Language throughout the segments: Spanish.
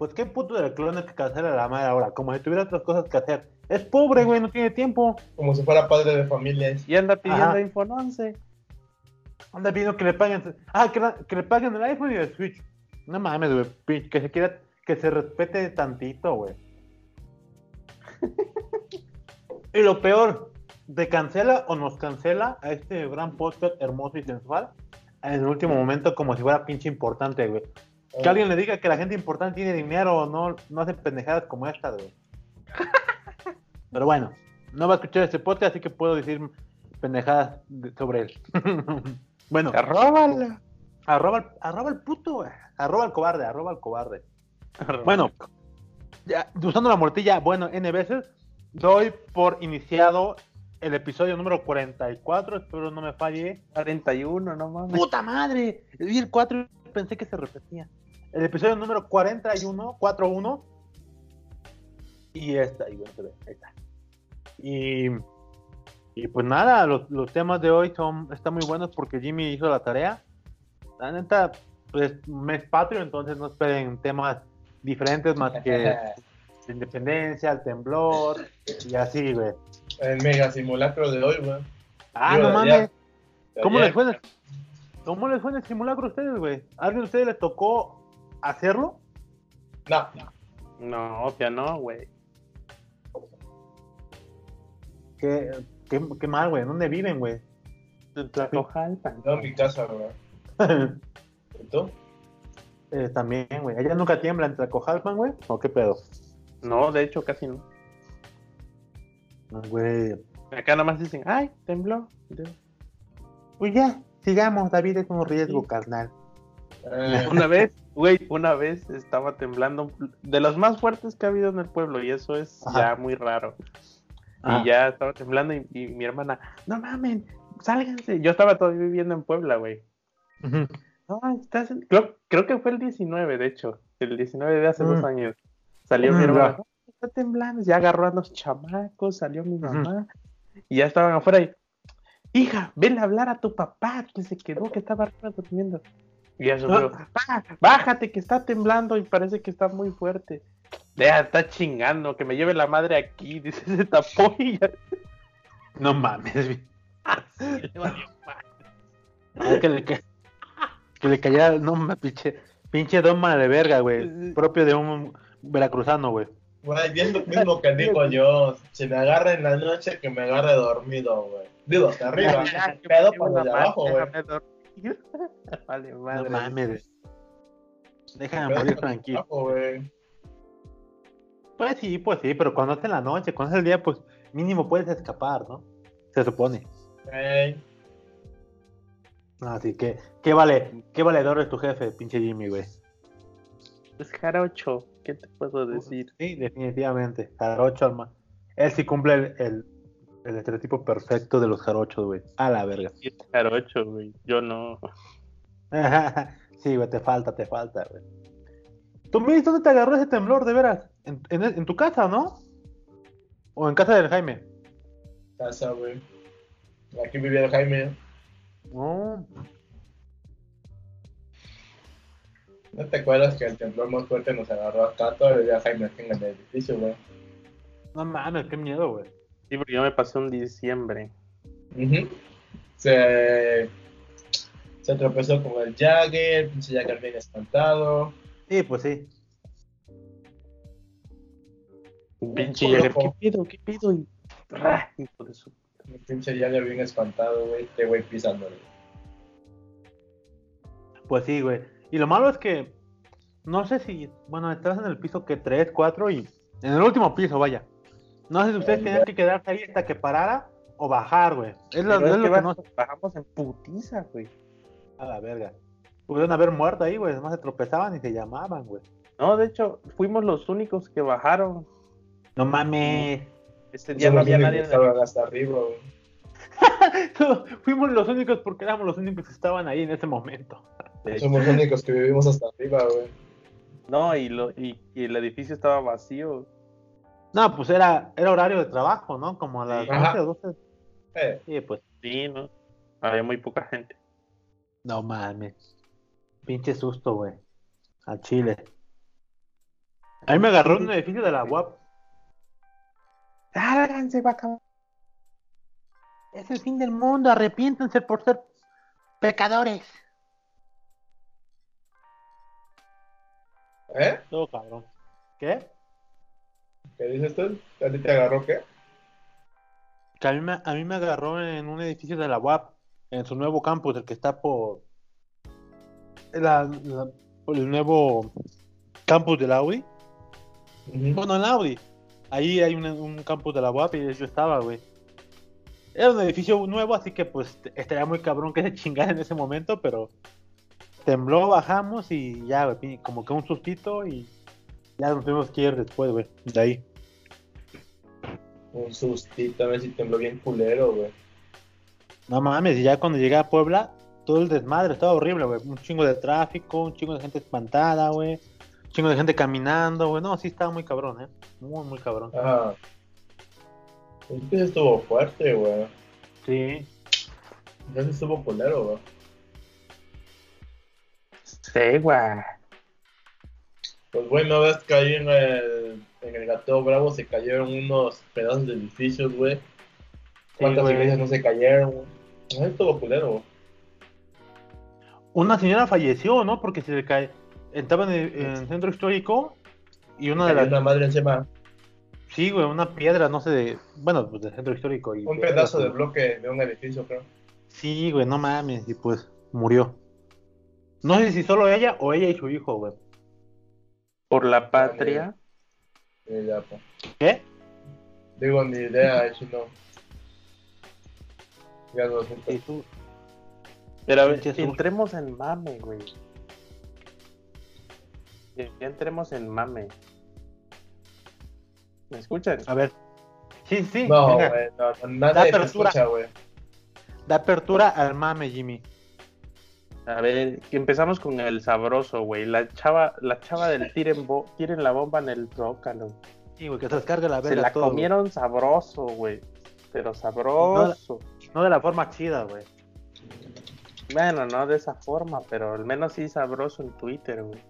Pues qué puto del clon es que cancela la madre ahora, como si tuviera otras cosas que hacer. Es pobre, güey, no tiene tiempo. Como si fuera padre de familia. Y anda pidiendo Ajá. iPhone 11. Anda pidiendo que le paguen. Ah, que, la- que le paguen el iPhone y el Switch. No mames, güey. pinche, Que se quiera. Que se respete tantito, güey. y lo peor, ¿te cancela o nos cancela a este gran podcast hermoso y sensual? En el último momento, como si fuera pinche importante, güey. Que alguien le diga que la gente importante tiene dinero, no, no hace pendejadas como esta, güey. Pero bueno, no va a escuchar este podcast, así que puedo decir pendejadas de- sobre él. bueno, Arróbala. arroba, el- arroba el puto, güey. Arroba el cobarde, arroba el cobarde. Bueno, ya, usando la mortilla, bueno, N veces, doy por iniciado el episodio número 44, espero no me falle. 41, no mames. ¡Puta madre! Vi el 4 y pensé que se repetía. El episodio número 41, 41. Y esta, y bueno, se ve, ahí está. Y, y pues nada, los, los temas de hoy son, están muy buenos porque Jimmy hizo la tarea. La neta, pues mes patrio, entonces no esperen temas diferentes más que la independencia, el temblor y así, güey. El mega simulacro de hoy, güey. Ah, no mames. ¿Cómo les fue? en el- ¿Cómo les fue en el simulacro a ustedes, güey? ¿A ¿Alguien de ustedes les tocó hacerlo? No, No, obvio no, güey. Qué, qué, qué mal, güey. ¿Dónde viven, güey? En Tlacojalpan. no en mi casa, güey. ¿Y tú? Eh, también, güey. ¿Ella nunca tiembla en Tlacojalpan, güey? ¿O qué pedo? No, de hecho casi no. No, güey. Acá nomás dicen, ay, tembló. Pues ya, sigamos. David es un riesgo, carnal. Eh, Una vez, güey, una vez estaba temblando de los más fuertes que ha habido en el pueblo y eso es Ajá. ya muy raro. Ah. Y ya estaba temblando y, y mi hermana, no mamen, sálganse. Yo estaba todavía viviendo en Puebla, güey. No, estás en- creo, creo que fue el 19, de hecho, el 19 de hace Mm. dos años. Salió mi Mm, hermana. "No, está temblando, ya agarró a los chamacos, salió mi mamá y ya estaban afuera y, hija, ven a hablar a tu papá que se quedó, que estaba arriba durmiendo. Y ya subió, "Pa, bájate que está temblando y parece que está muy fuerte. Ya está chingando, que me lleve la madre aquí, dice, se tapó y ya. No mames, güey. le valió madre. Ah, que, le, ca- que le cayera, no mames, pinche, pinche doma de verga, güey. Propio de un veracruzano, güey. Güey, bien lo mismo que digo yo. Si me agarra en la noche, que me agarre dormido, güey. Digo, hasta arriba. Me Pedo para de abajo, güey. Vale, No madre. mames, güey. Déjame Pedo morir de tranquilo. Pues sí, pues sí, pero cuando es en la noche, cuando es el día, pues mínimo puedes escapar, ¿no? Se supone. Ey, Así que, ¿qué vale? ¿Qué valedor es tu jefe, pinche Jimmy, güey? Es jarocho, ¿qué te puedo decir? Sí, definitivamente. Jarocho, alma. Él sí cumple el, el, el estereotipo perfecto de los jarochos, güey. A la verga. Sí, es jarocho, güey. Yo no. sí, güey, te falta, te falta, güey. ¿Tú me dónde te agarró ese temblor, de veras? ¿En, en, en tu casa, no? ¿O en casa del Jaime? casa, güey. Aquí vivía el Jaime. No. ¿No te acuerdas que el temblor más fuerte nos agarró acá? Todavía vivía Jaime aquí en el edificio, güey. No mames, qué miedo, güey. Sí, porque yo me pasé un diciembre. Se, se tropezó con el Jagger, el pinche Jagger bien espantado. Sí, pues sí. Pinche. Jagger, ¿qué pido? ¿Qué pido? Y. ¡ra! Hijo de su- El pinche Jagger bien espantado, güey. Este güey pisándole. Pues sí, güey. Y lo malo es que no sé si, bueno, estás en el piso que 3, 4 y en el último piso, vaya. No sé si ustedes tenían que quedarse ahí hasta que parara o bajar, güey. Es lo, Pero es es lo que que no baj- bajamos en putiza, güey. a la verga. Pudieron haber muerto ahí, güey. Además se tropezaban y se llamaban, güey. No, de hecho, fuimos los únicos que bajaron. No mames. Ese día no había nadie que estaban hasta arriba, güey. Fuimos los únicos porque éramos los únicos que estaban ahí en ese momento. Somos los únicos que vivimos hasta arriba, güey. No, y, lo, y, y el edificio estaba vacío. No, pues era, era horario de trabajo, ¿no? Como a las Sí. 11 Ajá. o 12. Eh, Sí, pues. Sí, ¿no? Había muy poca gente. No mames. Pinche susto, güey. Al chile. A mí me agarró en un edificio de la UAP. Háganse, vaca. Es el fin del mundo, arrepiéntense por ser pecadores. ¿Eh? Todo cabrón. ¿Qué? ¿Qué dices tú? ¿A ti te agarró qué? Que a mí, me, a mí me agarró en un edificio de la UAP, en su nuevo campus, el que está por, la- la- por el nuevo campus del Audi. Ujú. Bueno, en Audi. Ahí hay un, un campus de la UAP y yo estaba, güey. Era un edificio nuevo, así que pues estaría muy cabrón que se chingara en ese momento, pero tembló, bajamos y ya, güey, como que un sustito y ya nos tuvimos que ir después, güey, de ahí. Un sustito, a ver si tembló bien culero, güey. No mames, y ya cuando llegué a Puebla, todo el desmadre estaba horrible, güey. Un chingo de tráfico, un chingo de gente espantada, güey. Un chingo de gente caminando, güey. No, sí estaba muy cabrón, eh. Muy, muy cabrón. Ajá. Es que estuvo fuerte, güey. Sí. Ya sí estuvo culero, güey. Sí, güey. Pues güey, no ves que ahí en el, Gateo Bravo se cayeron unos pedazos de edificios, güey. ¿Cuántas güey. iglesias no se cayeron, güey? No, estuvo culero, güey. Una señora falleció, ¿no? Porque se le cae. Estaba en el, en el centro histórico y una de las. una madre encima, Sí, güey, una piedra, no sé, de. Bueno, pues del centro histórico. Y un pedazo de bloque de un edificio, creo. Sí, güey, no mames. Y pues murió. No sé si solo ella o ella y su hijo, güey. Por la patria. ¿Qué? Digo, ni idea, si no. Ya no. Y tú. Pero a ver, entremos en mame, güey. Ya entremos en mame. ¿Me escuchan? A ver. Sí, sí. No, güey, no, no, nadie Da apertura. escucha, güey. Da apertura al mame, Jimmy. A ver, empezamos con el sabroso, güey. La chava, la chava del tiren, bo- tiren la bomba en el zócalo. Sí, güey, que se descargue la Se verga la todo, güey. comieron sabroso, güey. Pero sabroso. No de la forma chida, güey. Bueno, no de esa forma, pero al menos sí sabroso en Twitter, güey.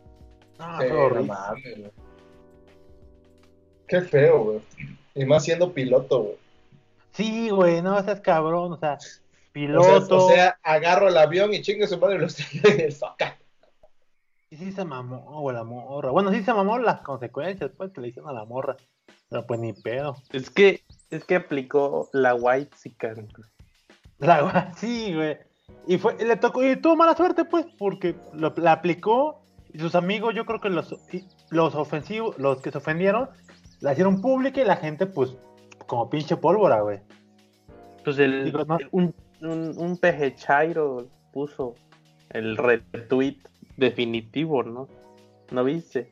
No, Sí, no. Qué feo, güey. Y más siendo piloto, güey. Sí, güey, no seas cabrón, o sea, O piloto. sea, o sea, agarro el avión y chingue su madre y lo estrello en el zócalo. Y sí se mamó, la morra. Bueno, sí se mamó las consecuencias, pues, que le hicieron a la morra. Pero pues ni pedo. Es que, es que aplicó la white sican. La gua- sí, güey. Y fue, y le tocó, y tuvo mala suerte, pues, porque lo, la aplicó y sus amigos, yo creo que los, los ofensivos, los que se ofendieron, la hicieron pública y la gente, pues, como pinche pólvora, güey. Pues el, Digo, no. un, un, un peje chairo puso el retweet definitivo, ¿no? ¿No viste?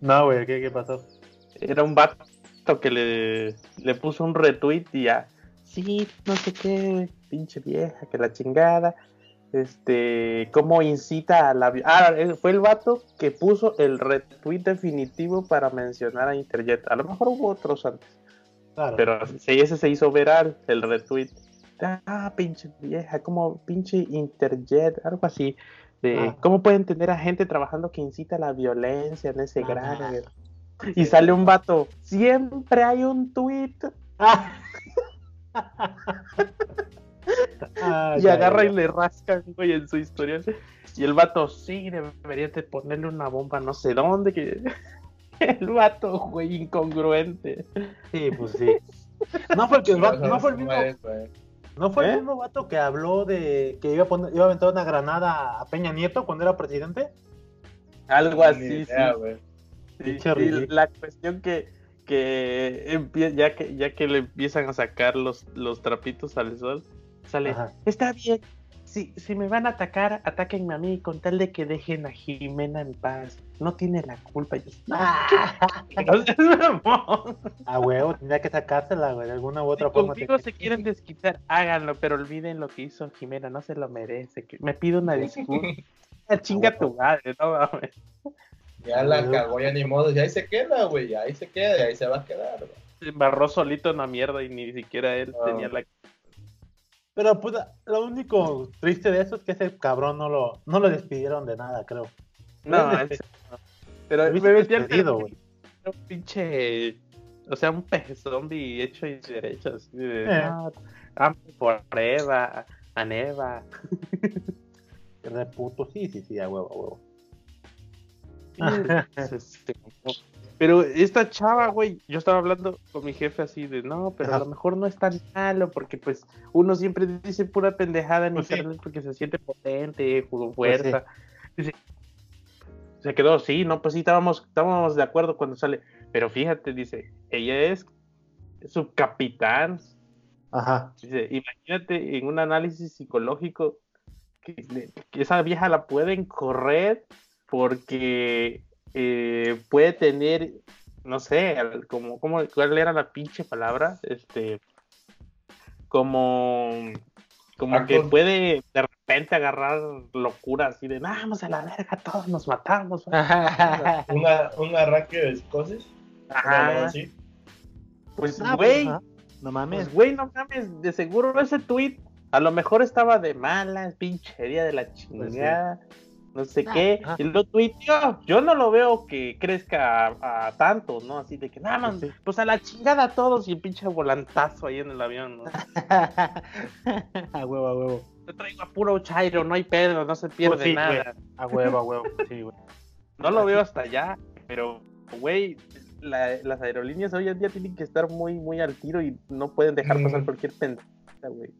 No, güey, ¿qué, qué pasó? Era un vato que le, le puso un retweet y ya, sí, no sé qué, pinche vieja, que la chingada. Este, cómo incita a la... Ah, eh, fue el vato que puso el retweet definitivo para mencionar a Interjet. A lo mejor hubo otros antes. Claro. Pero ese se hizo viral, el retweet. Ah, pinche vieja, como pinche Interjet, algo así. De Ah. cómo pueden tener a gente trabajando que incita a la violencia en ese Ah. grado. Y sale un vato, siempre hay un tweet. Ah. Ah, y agarra ya. y le rascan, güey, en su historial. Y el vato, sí, deberías de ponerle una bomba no sé dónde. Que... el vato, güey, incongruente. Sí, pues sí. No fue el, que el vato- no fue el ¿Cómo mismo? No fue el ¿Eh? mismo vato que habló de que iba a poner, iba a aventar una granada a Peña Nieto cuando era presidente. Algo así, idea, sí. la cuestión que, que ya que ya que le empiezan a sacar los, los trapitos al sol, sale, Ajá. está bien, si, si me van a atacar, atáquenme a mí con tal de que dejen a Jimena en paz. No tiene la culpa. Yo, "No, no seas mamón". A huevo, tendría que sacársela, güey, de alguna u Si otra forma. conmigo te- se quieren desquitar, háganlo, pero olviden lo que hizo Jimena, no se lo merece. que- Me pido una disculpa. Ah, Chinga tu madre, no mames. Ya la cagó, ya ni modo. Y ahí se queda, güey. Ahí se queda, y ahí se va a quedar, güey. Se embarró solito en la mierda y ni siquiera él Ah. tenía la Pero pues lo único triste de eso es que ese cabrón no lo, no lo despidieron de nada, creo. No, no. Pero me un pinche. O sea, un pez zombie hecho y derecho. Así de. Eh. Amo por Eva, a Neva. De puto, sí, sí, sí, a huevo, a huevo. Este, como- Pero esta chava, güey, yo estaba hablando con mi jefe así de, no, pero a lo mejor no es tan malo, porque pues uno siempre dice pura pendejada en Pues sí. internet porque se siente potente, con Pues fuerza. Dice, se quedó, sí, no, pues sí, estábamos, estábamos de acuerdo cuando sale, pero fíjate, dice, ella es subcapitán, Ajá. Dice, imagínate en un análisis psicológico que, que esa vieja la pueden correr porque eh, puede tener, no sé, como, como, ¿cuál era la pinche palabra? Este, como, como que puede de repente agarrar locura así de, "No, vamos a la verga, todos nos matamos. Una, un arranque de psicosis. Ajá, así. pues, Ah, pues, güey, ajá. No mames. Pues, güey, no mames, de seguro ese tweet a lo mejor estaba de malas, pinchería de la chingada, no sé Ah, qué. ajá. Y lo tuiteó. Yo no lo veo que crezca a, a tanto, ¿no? Así de que nada más, Pues sí. pues a la chingada a todos y el pinche volantazo ahí en el avión, ¿no? a huevo, a huevo. Yo traigo a puro chairo, no hay pedo, no se pierde Pues sí, güey. nada. A huevo, a huevo. Sí, güey. No lo veo hasta allá, pero, güey, la- las aerolíneas hoy en día tienen que estar muy, muy al tiro y no pueden dejar pasar Mm. cualquier pendeja, güey.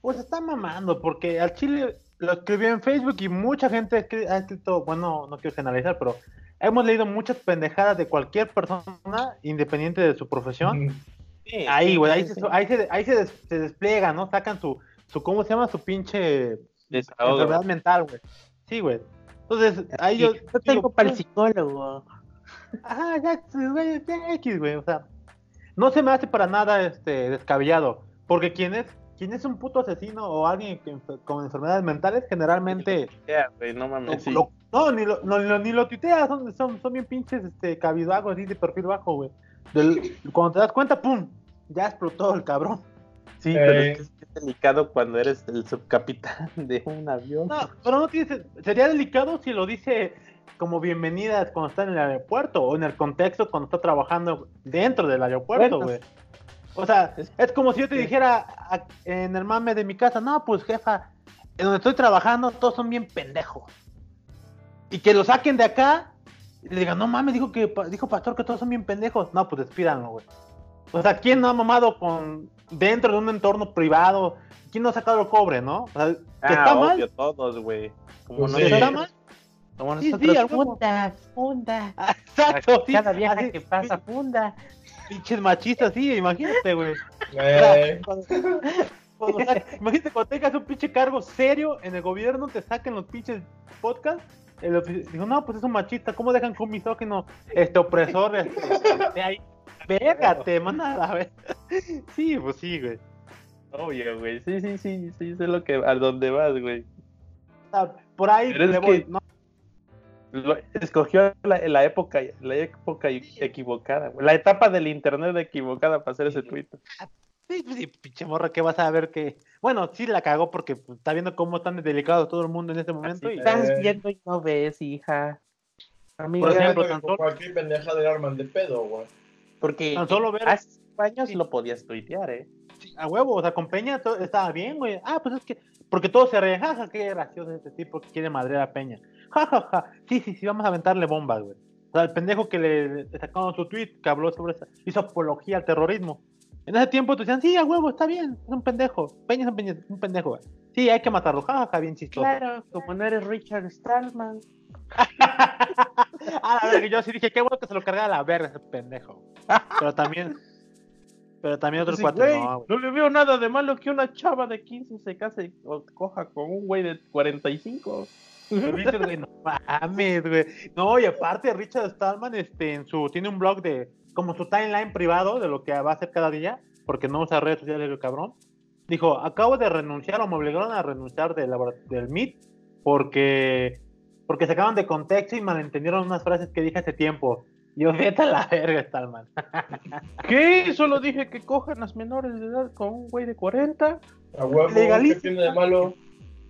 Pues está mamando, porque al Chile lo escribió en Facebook y mucha gente escri- ha escrito, bueno, no quiero generalizar, pero hemos leído muchas pendejadas de cualquier persona, independiente de su profesión. Sí, Ahí, sí, güey, ahí, sí, se, sí. ahí, se, ahí se, des- se despliega, ¿no? Sacan su, su, ¿cómo se llama? Su pinche Desahogo. enfermedad mental, güey. Sí, güey. Entonces, ahí yo... yo tengo digo, para el pues, psicólogo. Ajá, ya, güey, X, güey, o sea, no se me hace para nada este descabellado, porque quien es, quien es un puto asesino o alguien que con enfermedades mentales, generalmente, güey, no lo- mames. sí. lo- no, ni lo, no, ni lo tuitea, son, son, son bien pinches, este, cabizbajos, así de perfil bajo, güey. Del- Cuando te das cuenta, pum, ya explotó el cabrón. Sí, pero Eh. es que es delicado cuando eres el subcapitán de un avión. No, pero no tiene, sería delicado si lo dice como bienvenidas cuando está en el aeropuerto o en el contexto cuando está trabajando dentro del aeropuerto, Bueno. O sea, Es- como si yo te sí. dijera a- en el mame de mi casa, no, pues jefa, en donde estoy trabajando todos son bien pendejos. Y que lo saquen de acá y le digan, no mames, dijo que dijo pastor que todos son bien pendejos. No, pues despídanlo, güey. O sea, ¿quién no ha mamado con dentro de un entorno privado? ¿Quién no ha sacado el cobre, no? O sea, que Ah, está mal. obvio, todos, güey. Como Pues ¿Que sí. está mal? Como Sí, sí, nosotros. huevo. funda, funda. Ah, Exacto, sí. Cada vieja Así, que pasa, funda. Pinches machistas, sí, imagínate, güey. Eh, imagínate cuando tengas un pinche cargo serio en el gobierno, te saquen los pinches podcasts. El digo, no, pues es un machista, ¿cómo dejan que un misógino, este opresor, este, esté ahí? Vérgate, manda a ver. Sí, pues sí, güey. Obvio, güey. Sí, sí, sí, sí, sé lo que, a dónde vas, güey. Por ahí Pero es le voy, que- ¿no? Lo- escogió la, la época, la época equivocada, güey. La etapa del internet equivocada para hacer ese tweet. Sí, pues sí, pinche morra, que vas a ver que. Bueno, sí la cagó porque pues, está viendo cómo están delicado todo el mundo en este momento. Así y... estás viendo y no ves, hija. Amiga, Por ejemplo, tan solo- cualquier pendeja de arman de pedo, güey. porque tan solo ver- hace cinco años Sí. lo podías tuitear, ¿eh? Sí, a huevo, o sea, con Peña todo estaba bien, güey. Ah, pues es que, porque todos se reían, jaja, qué gracioso este tipo que quiere madrear a Peña. Ja, ja, ja. Sí, sí, sí, vamos a aventarle bombas, güey. O sea, el pendejo que le, sacaron su tweet, que habló sobre eso, hizo apología al terrorismo. En ese tiempo te decían, sí, a huevo, está bien, es un pendejo. Peña es un, peña- un pendejo, güey. Sí, hay que matarlo, ja, ja, ja, bien chistoso. Claro, como no eres Richard Stallman. ah, la verga, yo sí dije, qué bueno que se lo cargara a la verga ese pendejo. Pero también, pero también otros Sí, cuatro, no, no le veo nada de malo que una chava de 15 se case o coja con un güey de 45. Richard, güey, no mames, güey. No, y aparte Richard Stallman este, en su, tiene un blog de como su timeline privado de lo que va a hacer cada día, porque no usa redes sociales el cabrón. Dijo, acabo de renunciar o me obligaron a renunciar del, del Meet porque, porque sacaron de contexto y malentendieron unas frases que dije hace tiempo. Yo, vete a la verga, Stallman. ¿Qué? Solo dije que cojan las menores de edad con un güey de 40. A huevo, ¿qué tiene de malo?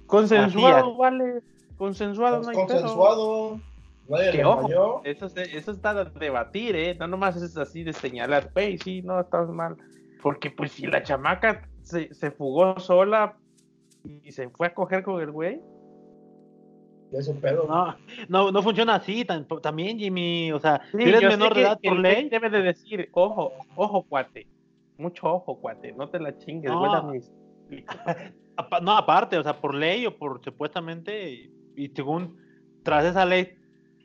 Consensuado, vale. Consensuado, no hay pedo. consensuado. Nadie Que ojo, eso, eso está a debatir, ¿eh? No nomás es así de señalar, hey, sí, no, estás mal. Porque pues si la chamaca se, se fugó sola y se fue a coger con el güey, Es un pedo. No, no, no funciona así también, Jimmy. O sea, Sí, si eres menor de edad por ley, debe de decir, ojo, ojo, cuate. Mucho ojo, cuate. No te la chingues, No. güey. no, aparte, o sea, por ley o por supuestamente, y, según tras esa ley,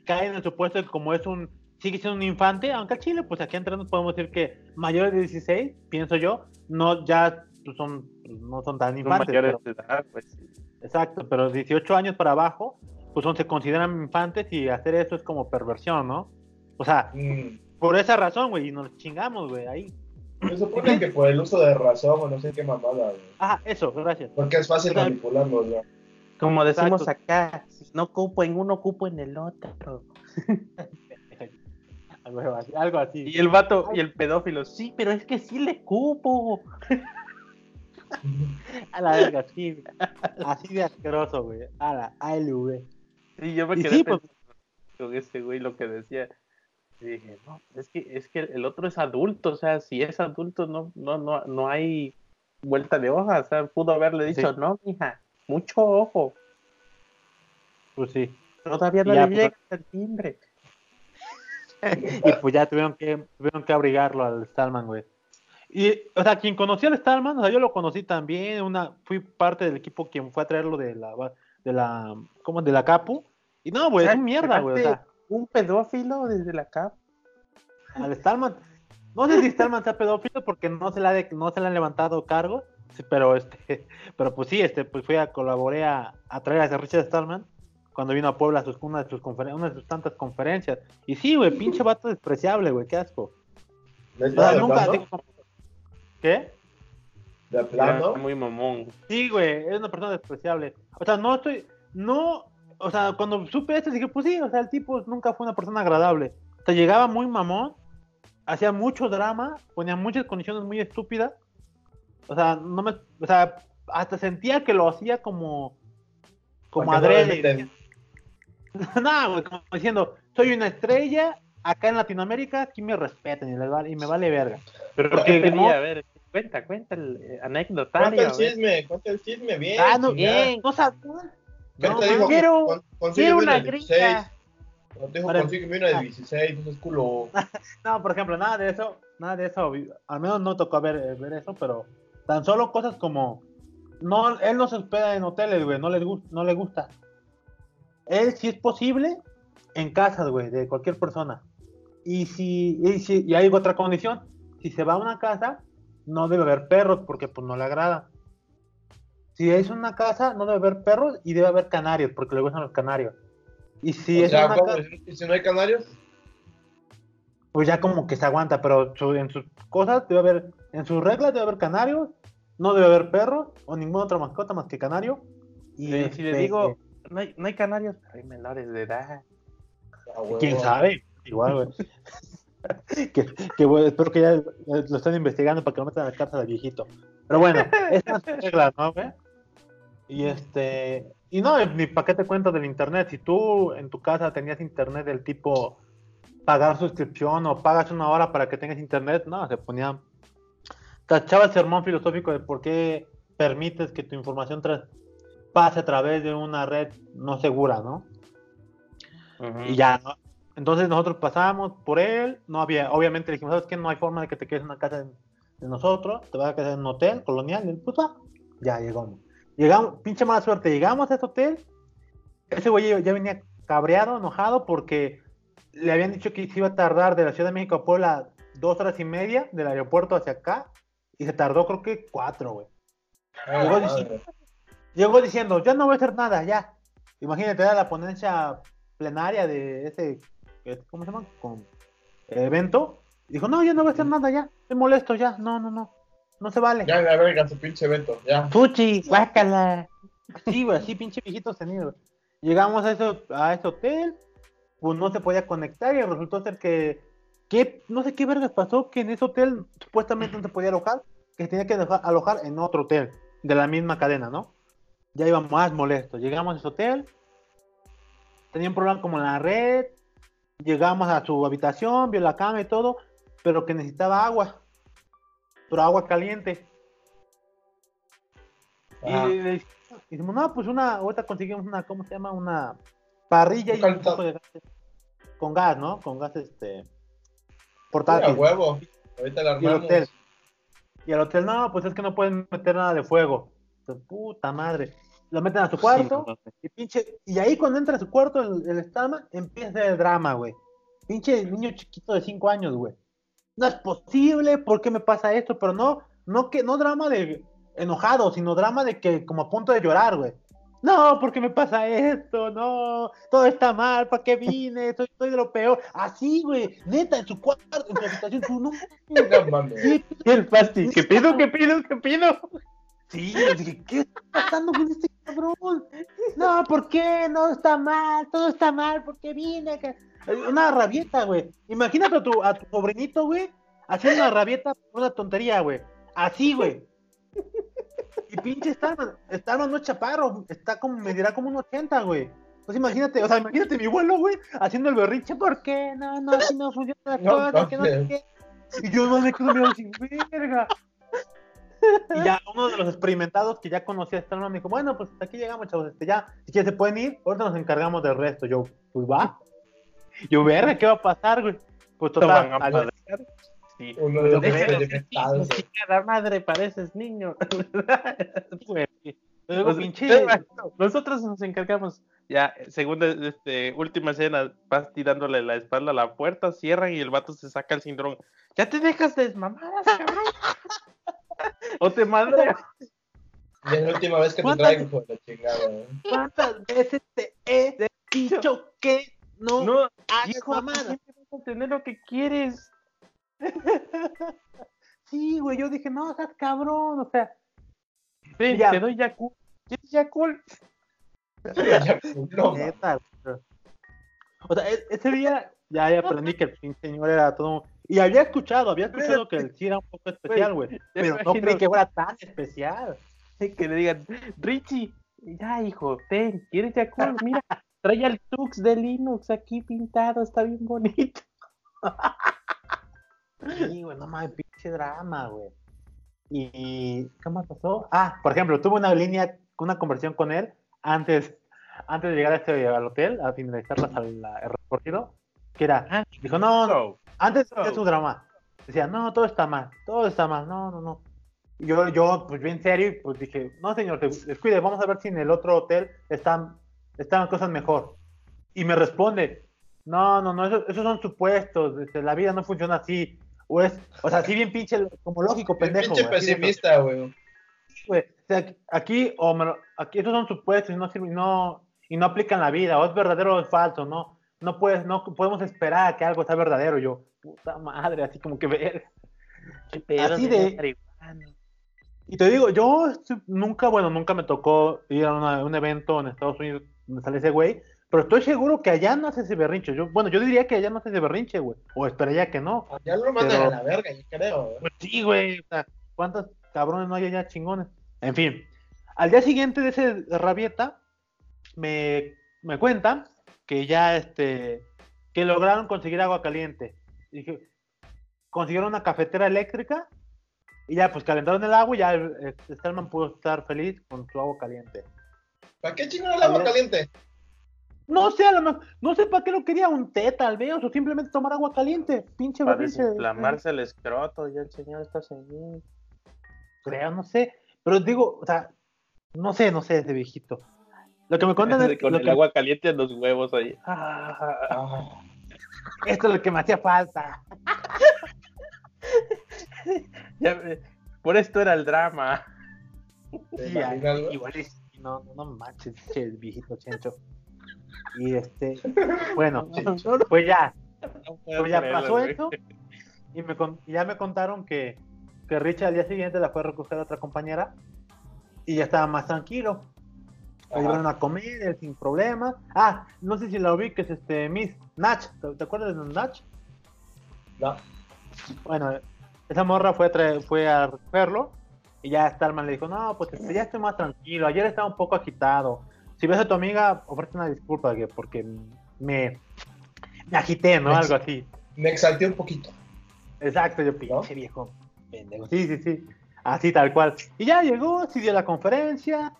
cae en el supuesto de que como es un, sigue siendo un infante, aunque al Chile, pues aquí entre nos podemos decir que mayores de 16, pienso yo, no ya pues, son, no son tan Son infantes. mayores pero- de edad, pues. sí. exacto, pero 18 años para abajo, pues son, se consideran infantes y hacer eso es como perversión, ¿no? O sea, Mm. por esa razón, güey, y nos chingamos, güey, ahí. Se supone que por el uso de razón o no sé qué mamada, güey. Ah, eso, gracias. Porque es fácil Claro. manipularlo, ya. Como decimos Exacto. acá, si no ocupo en uno, ocupo en el otro. Algo así. Algo así. Y el vato y el pedófilo, sí, pero es que sí le cupo. A la verga, sí. Así de asqueroso, güey. A la ALV. Sí, yo me quedé sí, pues- con ese güey lo que decía. Y dije, no, es que, es que el otro es adulto, o sea, si es adulto no, no, no, no hay vuelta de hoja, o sea, pudo haberle dicho, Sí. no, mija, mucho ojo, Pues sí. todavía no Ya, le pues, llega el timbre. Y pues ya tuvieron que, tuvieron que abrigarlo al Stallman, güey. Y, o sea, quien conoció al Stallman, o sea, yo lo conocí también, una, fui parte del equipo quien fue a traerlo de la, de la, ¿cómo? De la Capu. Y no, güey, es un mierda, güey, o sea, Un pedófilo desde la capa. al Stallman, no sé si Stallman sea pedófilo porque no se le ha, de- no se le han levantado cargos, sí, pero este, pero pues sí, este, pues fui a colaboré a, a traer a Richard Stallman cuando vino a Puebla a sus, una, de sus una de sus tantas conferencias. Y sí, güey, pinche vato despreciable, güey, qué asco. ¿De O sea, plano? nunca, digo, ¿Qué? ¿De plano? Muy mamón. Sí, güey, es una persona despreciable. O sea, no estoy, no, o sea, cuando supe esto dije, pues sí, o sea, el tipo nunca fue una persona agradable. O sea, llegaba muy mamón, hacía mucho drama, ponía muchas condiciones muy estúpidas. O sea, no me, o sea, hasta sentía que lo hacía como, como adrede. no, güey, como diciendo, soy una estrella, acá en Latinoamérica, aquí me respetan y, les vale, y me vale verga. Pero Porque ¿qué no-? A ver, cuenta, cuenta el eh, Cuenta anecdotario. el a ver. chisme, cuenta el chisme bien. Ah, no, bien. ¿Qué No, te dijo? quiero- Con- consígueme quiero una de 16. gringa. No te dijo, Para- consígueme una de 16, no culo. No, por ejemplo, nada de eso, nada de eso, al menos no tocó ver, eh, ver eso, pero tan solo cosas como, no, él no se hospeda en hoteles, güey, no le, gu- no le gusta. Él, si es posible, en casas, güey, de cualquier persona. Y si, y si, y hay otra condición, si se va a una casa, no debe haber perros, porque pues no le agrada. Si es una casa, no debe haber perros y debe haber canarios, porque le gustan los canarios. Y si o es sea, una ¿Y si no hay canarios? pues ya como que se aguanta, pero en sus cosas debe haber, en sus reglas debe haber canarios, no debe haber perros o ninguna otra mascota más que canario. Y Sí, si le este, digo, no hay, no hay canarios, pero hay menores de edad. Quién sabe, igual, güey. que, espero que ya lo estén investigando para que no metan a la cárcel al viejito. Pero bueno, esas son reglas, ¿no, güey? Y este, y no, ni para qué te cuento del internet. Si tú en tu casa tenías internet del tipo pagar suscripción o pagas una hora para que tengas internet, no, se ponía. Cachaba el sermón filosófico de por qué permites que tu información pase a través de una red no segura, ¿no? Y ya, ¿no? Entonces nosotros pasamos por él, no había, obviamente le dijimos, ¿sabes qué? No hay forma de que te quedes en una casa de, de nosotros, te vas a quedar en un hotel colonial, y él, pues va, ya llegamos. Llegamos, pinche mala suerte, llegamos a ese hotel, ese güey ya- ya venía cabreado, enojado, porque le habían dicho que se iba a tardar de la Ciudad de México a Puebla dos horas y media del aeropuerto hacia acá, y se tardó creo que cuatro, güey. Ah, Llegó diciendo- Llegó diciendo, ya no voy a hacer nada, ya. Imagínate, era la ponencia plenaria de ese, eh, ¿cómo se llama? Con evento. Dijo, no, ya no voy a hacer nada, ya. Estoy molesto, ya. No, no, no. No se vale. Ya, la verga, su pinche evento, ya. Fuchi, guácala. Sí, güey, así pinche viejito tenido. Llegamos a ese, a ese hotel, pues no se podía conectar y resultó ser que, que no sé qué vergas pasó, que en ese hotel supuestamente no se podía alojar, que se tenía que alojar en otro hotel de la misma cadena, ¿no? Ya iba más molesto. Llegamos a ese hotel, tenía un problema como en la red, llegamos a su habitación, vio la cama y todo, pero que necesitaba agua, pero agua caliente. Y le dijimos, no, pues una, ahorita conseguimos una, ¿cómo se llama? Una parrilla y un poco de gas. Con gas, ¿no? Con gas, este, A portátil. huevo. Ahorita la Y el hotel. Y el hotel, no, pues es que no pueden meter nada de fuego. Entonces, Puta madre. Lo meten a su cuarto y pinche. Y ahí cuando entra a su cuarto el, el Stama, empieza el drama, güey. Pinche niño chiquito de 5 años, güey. No es posible, ¿por qué me pasa esto? Pero no, no que, no drama de enojado, sino drama de que como a punto de llorar, güey. No, ¿por qué me pasa esto? No, todo está mal, ¿para qué vine? Soy, soy de lo peor. Así, güey, neta, en su cuarto, en su habitación, tú no. No mames. Sí, Y el pasti, ¿qué pido, qué pido, qué pido? Sí, dije, ¿qué está pasando con este cabrón? No, ¿por qué? No está mal, todo está mal, ¿por qué vine? Una rabieta, güey. Imagínate a tu, a tu sobrinito, güey, haciendo una rabieta por una tontería, güey. Así, güey. Y pinche Starman, Starman no es chaparro, está como, me dirá como un 80, güey. Pues imagínate, o sea, imagínate mi vuelo, güey, haciendo el berrinche, ¿por qué? No, no, así no funciona la No cosa, que no sé qué. Y yo no me quedo mirando así, verga. Y ya uno de los experimentados que ya conocía a Starman me dijo, bueno, pues hasta aquí llegamos, chavos, este ya, si quieren se pueden ir, ahorita nos encargamos del resto. Yo, pues va. Yo, verga, ¿qué va a pasar, güey? Pues total, al-. Sí. Uno de los experimentados. Cada madre pareces niño. Luego, O sea, pinche, Nosotros nos encargamos. Ya, segunda, este, última escena, vas tirándole la espalda a la puerta, cierran y el vato se saca el cinturón. Ya te dejas de mamadas, cabrón. o te madre. Y es la última vez que te ¿Cuántas- traigo, hijo de la chingada. ¿eh? ¿cuántas veces te he dicho que no, No, hagas hijo, mamadas? vas a tener lo que quieres. Sí, güey, yo dije, no, seas cabrón, o sea, Ven, Ya. te doy Yakult. ¿Quieres Yakult? Ya, no, neta. O sea, e- ese día ya, ya aprendí que el pinche señor era todo. Y había escuchado, había escuchado que el sí era un poco especial, güey. Pero no creí que fuera tan especial. Que le digan, Richie, ya hijo, ten, ¿quieres Yakult? Mira, trae el Tux de Linux aquí pintado, está bien bonito. Sí, güey, no mames, pinche drama, güey. Y, ¿qué más pasó? Ah, por ejemplo, tuve una línea, una conversación con él antes, antes de llegar a este, al hotel, a finalizar la, la- el recorrido, que era, dijo, no, no, antes de su drama, decía, no, todo está mal, todo está mal, no, no, no. Y yo, yo, pues bien serio, pues dije, no, señor, des- descuide, vamos a ver si en el otro hotel están, están cosas mejor. Y me responde, no, no, no, eso- esos son supuestos, este, la vida no funciona así. O es, o sea, así bien pinche, como lógico, Bien pendejo. pinche de- pesimista, güey. O sea, aquí, o me lo- aquí estos son supuestos y no sirven, y no, y no aplican la vida, o es verdadero o es falso, no, no puedes, no podemos esperar a que algo sea verdadero, yo, puta madre, así como que ver. ¿Qué pedo, Así de- marihuana? Y te digo, yo nunca, bueno, nunca me tocó ir a una- un evento en Estados Unidos donde sale ese güey, pero estoy seguro que allá no hace ese berrinche. Yo, bueno, yo diría que allá no hace ese berrinche, güey, o esperaría que no. Ya lo mandan Pero- a la verga, yo creo. ¿eh? Pues sí, güey. O sea, ¿cuántos cabrones no hay allá chingones? En fin, al día siguiente de ese rabieta, me, me cuentan que ya este, que lograron conseguir agua caliente. Dije, consiguieron una cafetera eléctrica y ya pues calentaron el agua y ya el Stallman pudo estar feliz con su agua caliente. ¿Para qué chingón el agua caliente? No sé, a lo mejor, no sé para qué lo quería, un té tal vez, o simplemente tomar agua caliente. Pinche Para berrinche, desinflamarse el escroto, ya el señor está seguido. creo, no sé. Pero digo, o sea, no sé, no sé, ese viejito. Lo que me cuentan es Con lo el que- agua caliente en los huevos ahí. Ah, Ah, esto es lo que me hacía falta. ya, eh, por esto era el drama. ¿te Sí, igual es- no, no, no manches, che, el viejito chencho. Y este, bueno, pues ya, pues ya pasó eso. Y me ya me contaron que, que Richard al día siguiente la fue a recoger a otra compañera y ya estaba más tranquilo. La llevaron a comer, sin problema. Ah, no sé si la ubiques, este, Miss Natch. ¿Te, te acuerdas de Natch? No. Bueno, esa morra fue a, fue a recogerlo y ya Starman le dijo, no, pues este, ya estoy más tranquilo, ayer estaba un poco agitado. Si ves a tu amiga, ofrece una disculpa que, porque me, me agité, ¿no? Me Algo así. Me exalté un poquito. Exacto, yo pinche viejo pendejo. Sí, sí, sí. Así tal cual. Y ya llegó, sí dio la conferencia.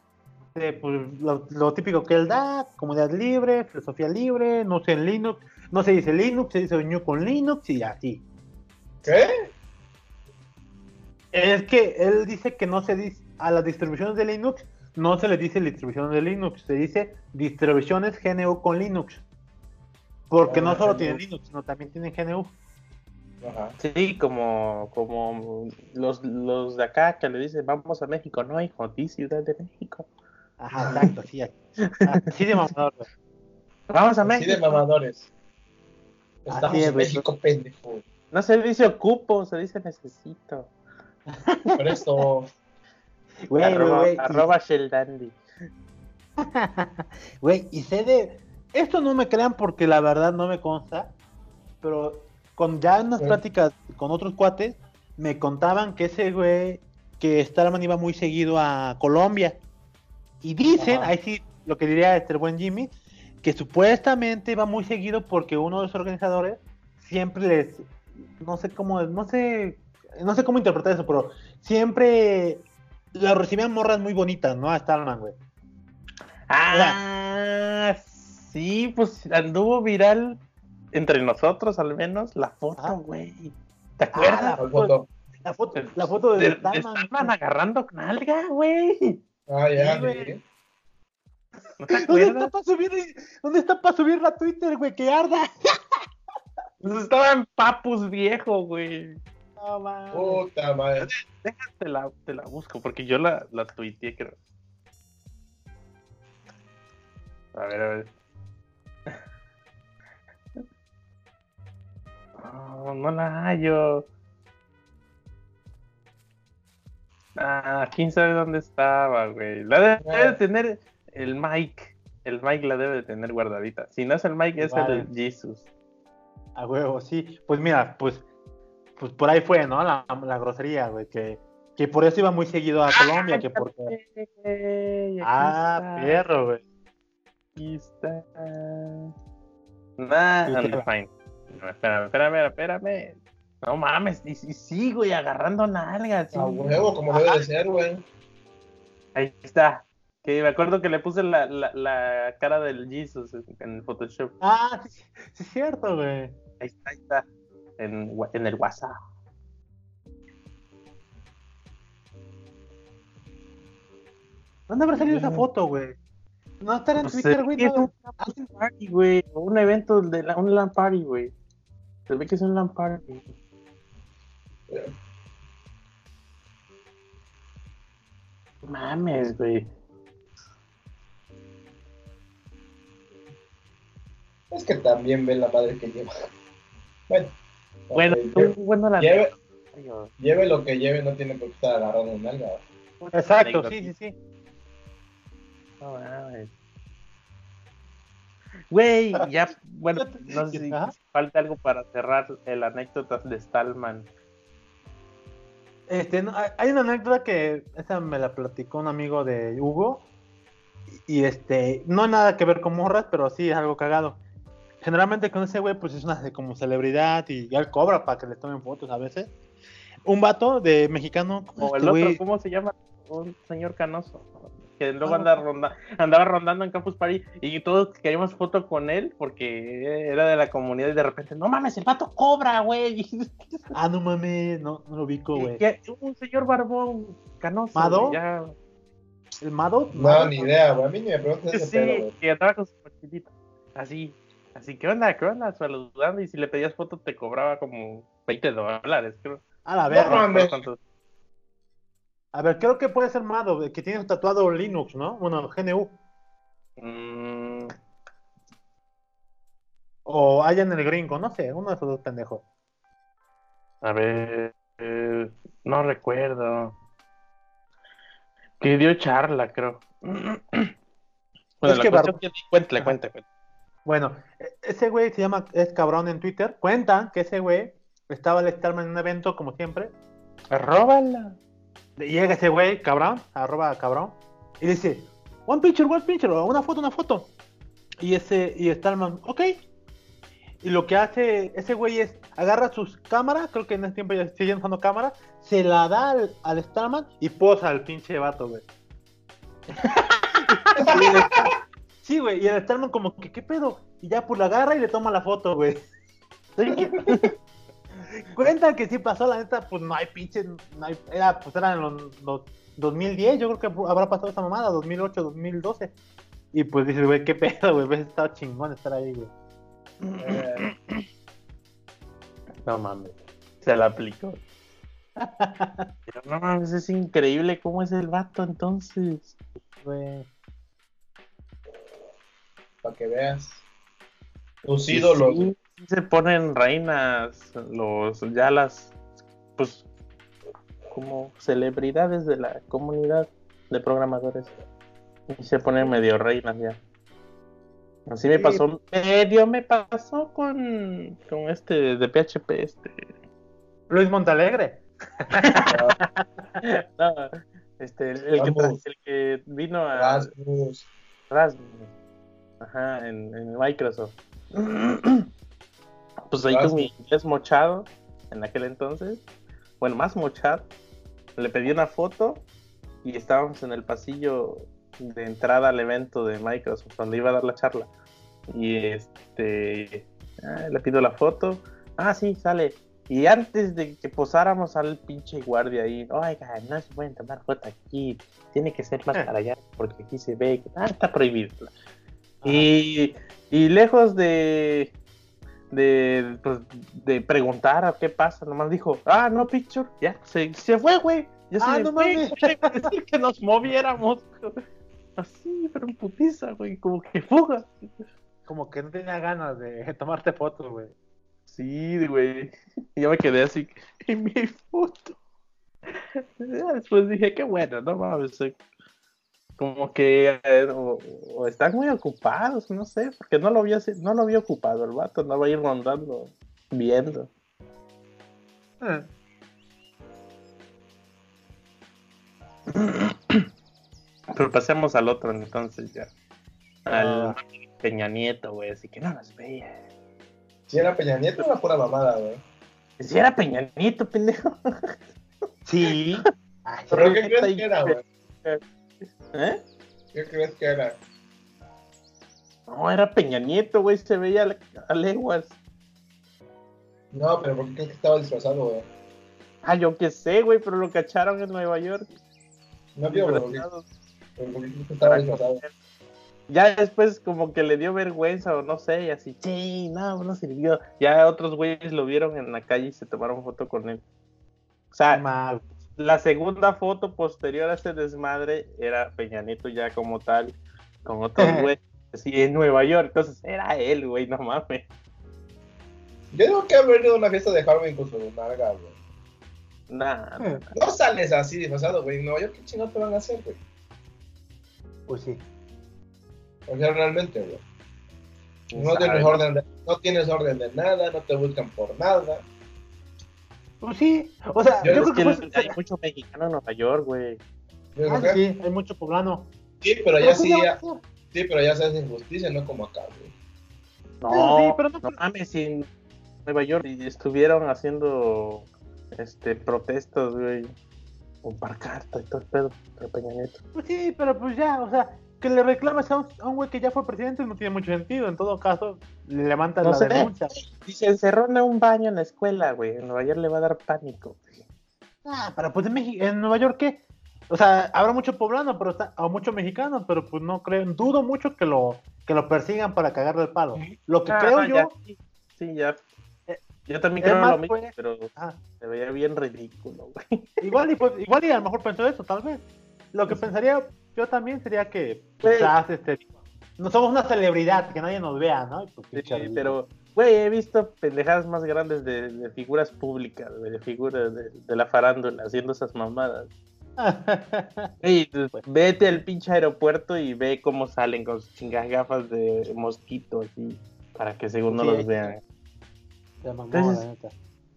eh, pues, lo, lo típico que él da, comunidad libre, filosofía libre, no sé en Linux, no se dice Linux, se dice New con Linux y así. ¿Qué? Es que él dice que no se dice a las distribuciones de Linux, no se le dice distribuciones de Linux, se dice distribuciones GNU con Linux. Porque Ah, no solo GNU. tienen Linux, sino también tienen GNU. Ajá. Sí, como, como los, los de acá que le dicen vamos a México, no hijo, di Ciudad de México. Ajá, exacto, sí. Así de mamador, güey. Vamos a Así México. de mamadores. Estamos es, en. México, pendejo. No se dice ocupo, se dice necesito. Por eso. Güey, güey, arroba, güey, y- Sheldandi. Güey, y sé de. Esto no me crean porque la verdad no me consta. Pero con ya en unas Sí. pláticas con otros cuates, me contaban que ese güey, que Starman iba muy seguido a Colombia. Y dicen, Ajá. ahí sí, lo que diría este buen Jimmy, que supuestamente iba muy seguido porque uno de los organizadores siempre les. No sé cómo, no sé. No sé cómo interpretar eso, pero siempre lo recibían morras muy bonitas, ¿no? A Starman, güey. Ah, sí, pues anduvo viral entre nosotros al menos la Ah. foto, güey. ¿Te acuerdas? la ¿Cuál foto? La foto, la foto de, De, de Starman. Starman agarrando nalga, güey. Ah, ya, Sí, güey. sí. ¿No te ¿Dónde está para subir, ¿Dónde está para subirla a Twitter, güey? Que arda. Pues estaba en papus viejo, güey. No, mames. Puta madre. Déjate la, te la busco, porque yo la, la tuiteé, creo. A ver, a ver. No, no la hallo. Ah, quién sabe dónde estaba, güey. La debe, Ah. debe de tener el Mike. El Mike la debe de tener guardadita. Si no es el Mike, es Vale. el Jesus. A huevo, sí. Pues mira, pues, pues por ahí fue, ¿no? La, la grosería, güey. Que, que por eso iba muy seguido a Colombia, que porque. Ah, está. perro, güey. Aquí está. Nah, Sí, anda, claro. fine. No, espérame, espérame, espérame. No mames, y, y sí, güey, agarrando nalgas. sí. A huevo, como debe de ser, güey. Ahí está. Que me acuerdo que le puse la, la, la cara del Jesus en, en el Photoshop. Ah, sí, sí, es cierto, güey. Ahí está, ahí está. En, en el WhatsApp. ¿Dónde habrá salido esa foto, güey? No estará en Pues, Twitter, güey. es no. un party, güey. o Un evento de la, un LAN party, güey. Se ve que es un LAN party. Mames, güey. Es que también ve la madre que lleva. Bueno. Bueno, tú, bueno, la lleve, lleve lo que lleve, no tiene por qué estar agarrando un nalga. Exacto, sí, sí, sí. No mames. Güey, ya, bueno, no sé si Ajá. falta algo para cerrar el anécdota de Stallman. Este, no, hay- hay una anécdota que esa me la platicó un amigo de Hugo. Y este, no hay nada que ver con morras, pero sí es algo cagado. Generalmente con ese güey, pues es una de como celebridad y ya él cobra para que le tomen fotos a veces. Un vato de mexicano. O el este otro, ¿cómo se llama? Un señor canoso. Que luego Ah, anda ronda, andaba rondando en Campus Party y todos queríamos foto con él porque era de la comunidad y de repente, no mames, el vato cobra, güey. Ah, no mames, no, no lo ubico, güey. Un señor barbón canoso. ¿Mado? Ya, ¿El Mado? No, ni idea, güey. A mí ni me preguntes ese Sí, que andaba con su mochilita. Así. Así, ¿qué onda? ¿Qué onda? Saludando. Y si le pedías foto, te cobraba como 20 dólares, creo. A la No verga. ¿Cuánto? A ver, creo que puede ser Mado, que tiene tatuado Linux, ¿no? Bueno, GNU. Mm, O haya en el gringo, no sé, uno de esos dos pendejos. a ver. eh, no recuerdo. Que dio charla, creo. Bueno, Es la que cuestión Bar- que cuéntale, cuéntale, cuéntale. Bueno, e- ese güey se llama, es cabrón en Twitter. Cuentan que ese güey estaba el Starman en un evento, como siempre. Róbala. Llega ese güey, cabrón, arroba cabrón, y dice, one picture, one picture, una foto, una foto. Y ese, y Starman, ok. Y lo que hace ese güey es agarra sus cámaras, creo que en ese tiempo ya siguen usando cámaras, se la da al, al Starman y posa al pinche vato, güey. Sí, güey, y el Starman como que, ¿qué pedo? Y ya pues la agarra y le toma la foto, güey. Cuentan que sí pasó, la neta, pues no hay pinche, no hay, era, pues eran los, los 2010, yo creo que habrá pasado esa mamada, 2008, 2012. Y pues dices, güey, qué pedo, güey, ves, estaba chingón estar ahí, güey. Eh, No mames. Se la aplicó. Pero no mames, es increíble cómo es el vato entonces. Güey. Para que veas. Tus ídolos. Sí, sí se ponen reinas, los, ya las, pues, como celebridades de la comunidad de programadores. Y se ponen medio reinas ya. Así me pasó, medio me pasó con, con este de PHP, este. Luis Montalegre. No, este, el, el que, el que vino a Rasmus. Rasmus. Ajá, en, en Microsoft. Pues ahí con mi inglés mochado en aquel entonces. Bueno, más mochado. Le pedí una foto y estábamos en el pasillo de entrada al evento de Microsoft, donde iba a dar la charla. Y este ah, le pido la foto. Ah, sí, sale. Y antes de que posáramos al pinche guardia ahí, oiga, no se pueden tomar foto aquí, tiene que ser más para allá, porque aquí se ve que ah, está prohibido. Y, y lejos de, de, pues, de preguntar a qué pasa, nomás dijo, ah, no, picture, ya, se, se fue, güey. Ya se Ah, le no mames. decir que nos moviéramos. Así, pero en putiza, güey, como que fuga. Como que no tenía ganas de tomarte fotos, güey. Sí, güey. Yo me quedé así en mi foto. Después dije, qué bueno, no mames. Como que eh, o, o están muy ocupados, no sé, porque no lo había así- no lo había ocupado el vato, no va a ir rondando, viendo. Eh, Pero pasemos al otro entonces ya. Al Ah. Peña Nieto, güey, así que no nos veía. Si era Peña Nieto, era pura mamada, güey. Si era Peña Nieto, pendejo. Sí. Ay, ¿Pero qué crees que era, güey? ¿Eh? ¿Qué crees que era? No, era Peña Nieto, güey, se veía a, leguas. No, pero ¿por qué crees que estaba disfrazado, güey? Ah, yo qué sé, güey, pero lo cacharon en Nueva York. No, pero ¿por qué, disfrazado. pero ¿por qué crees que estaba disfrazado? Ya después como que le dio vergüenza o no sé, y así, sí, no, no sirvió. Ya otros güeyes lo vieron en la calle y se tomaron foto con él. O sea, mal. La segunda foto posterior a ese desmadre era Peña Nieto ya como tal, con otros güeyes, así en Nueva York. Entonces era él, güey, no mames. Yo digo que haber ido a una fiesta de Halloween con su nalga, güey. Nah, Eh, No sales así disfrazado, güey. En Nueva York, ¿qué chingados te van a hacer, güey? Pues sí. O sea, realmente, güey. No sabe. tienes, orden de, no tienes orden de nada, no te buscan por nada. Pues sí. O sea, Yo creo que, hay mucho mexicano en Nueva York, güey. Ah, sí, hay mucho poblano. Sí, pero Pero ya pues sí, ya sí, pero ya se hace injusticia, no como acá, güey. No, Sí, pero no- no mames, en Nueva York y estuvieron haciendo este protestas, güey. Con parcarta y todo el pedo de Peña Nieto. Pues sí, pero pues ya, o sea, que le reclames a un, a un güey que ya fue presidente no tiene mucho sentido. En todo caso, le levantas No la denuncia. Y se encerró en un baño en la escuela, güey. En Nueva York le va a dar pánico. güey. Ah, pero pues en, México, en Nueva York, ¿qué? O sea, habrá mucho poblano, pero está, o mucho mexicano, pero pues no creo, dudo mucho que lo, que lo persigan para cagarle el palo. Lo que Ah, creo no, yo, sí, sí, ya. Eh, Yo también creo más, lo mismo, fue- pero ah, se veía bien ridículo, güey. igual y pues, igual y a lo mejor pensó eso, tal vez. Lo que pensaría yo también sería que quizás este no somos una celebridad, que nadie nos vea, ¿no? Pues, Sí, pero, güey, he visto pendejadas más grandes de, de figuras públicas, de figuras de, de la farándula haciendo esas mamadas. Ey, pues, vete al pinche aeropuerto y ve cómo salen con sus chingas gafas de mosquito así, para que según no Sí. los vean. Mamó, Entonces- la neta.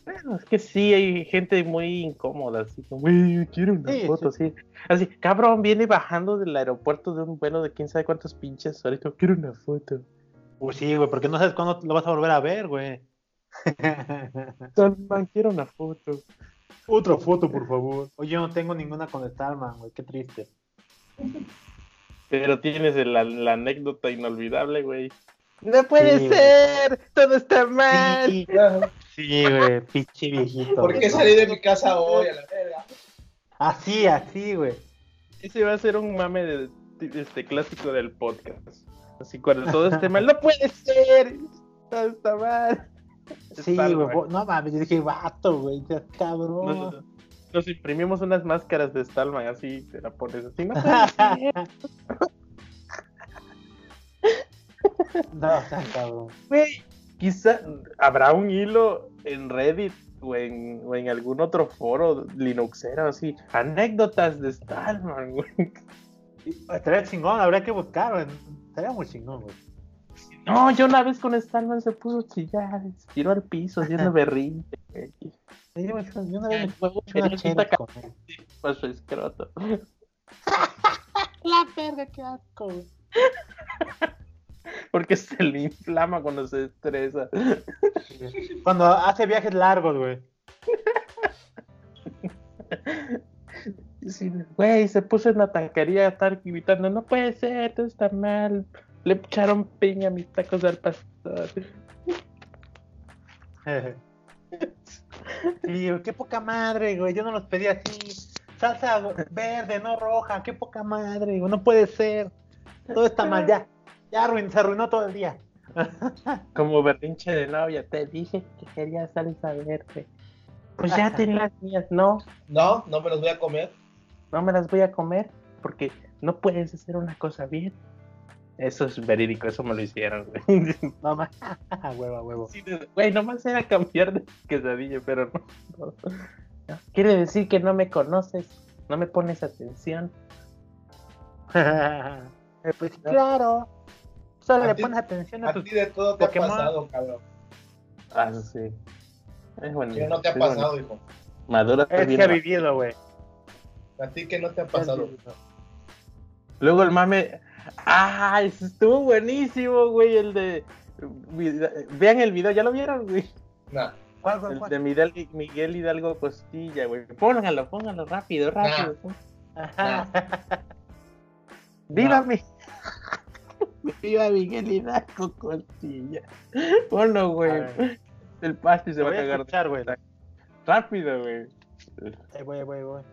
Bueno, es que sí, hay gente muy incómoda, así como, güey, quiero una Sí, foto, así. Así, cabrón, viene bajando del aeropuerto de un vuelo de quién sabe cuántos pinches ahorita, quiero una foto. Pues sí, güey, porque no sabes cuándo lo vas a volver a ver, güey. Stallman, quiero una foto. Otra foto, por favor. Oye, yo no tengo ninguna con Stallman, güey, qué triste. Pero tienes la, la anécdota inolvidable, güey. ¡No puede Sí, ser! ¡Todo está mal! Sí, sí, güey, pinche viejito. ¿Por qué salí de mi casa hoy a la verga? Así, así, güey. Ese va a ser un mame de, de este clásico del podcast. Así cuando todo esté mal, ¡no puede ser! Todo está mal. Sí, güey. No mames, yo dije, vato, güey, seas cabrón. Nos, nos imprimimos unas máscaras de Stallman, así te la pones así. No no, cabrón. güey. Quizá habrá un hilo en Reddit o en, o en algún otro foro linuxero así. Anécdotas de Stallman, güey. Estaría chingón, habría que buscar, güey. Estaría muy chingón, güey. No, yo una vez con Stallman se puso a chillar, se tiró al piso haciendo güey. Sí, yo, una vez me eché una chela con él. su escroto. La verga, qué asco, güey. Porque se le inflama cuando se estresa. Cuando hace viajes largos, güey. Sí, Güey, se puso en la taquería a estar gritando, no puede ser, todo está mal. Le echaron piña a mis tacos al pastor. Sí, qué poca madre, güey. Yo no los pedí así. Salsa verde, no roja. Qué poca madre, güey. No puede ser. Todo está mal, ya. Ya arruin- se arruinó todo el día. Como berrinche de novia, te dije que quería salsa verde. Pues ya tenía las mías, no, No, no me los voy a comer. no me las voy a comer porque no puedes hacer una cosa bien. Eso es verídico, eso me lo hicieron, güey. No más. huevo, a huevo. Sí, Güey, nomás era cambiar de quesadilla, pero no, no. No, Quiere decir que no me conoces, no me pones atención. pues claro. Solo A le pones atención a A tus. ti de todo te Pokémon. ha pasado, cabrón. Ah, sí. Es bueno. ¿Qué no te ha pasado, hijo? Madura Es que ha vivido, güey. A ti que no te ha pasado. Luego el mame. ¡Ah! Estuvo buenísimo, güey. El de. Vean el video, ¿ya lo vieron, güey? Nah. ¿Cuál, cuál, El cuál? de Miguel, Miguel Hidalgo Costilla, güey. Póngalo, póngalo rápido, rápido. Ajá. ¡Viva No. ¡Viva Miguel Hidalgo Costilla! Ponlo, güey. El pasti se Lo va a cagar. escuchar, güey. Rápido, güey. Ahí voy.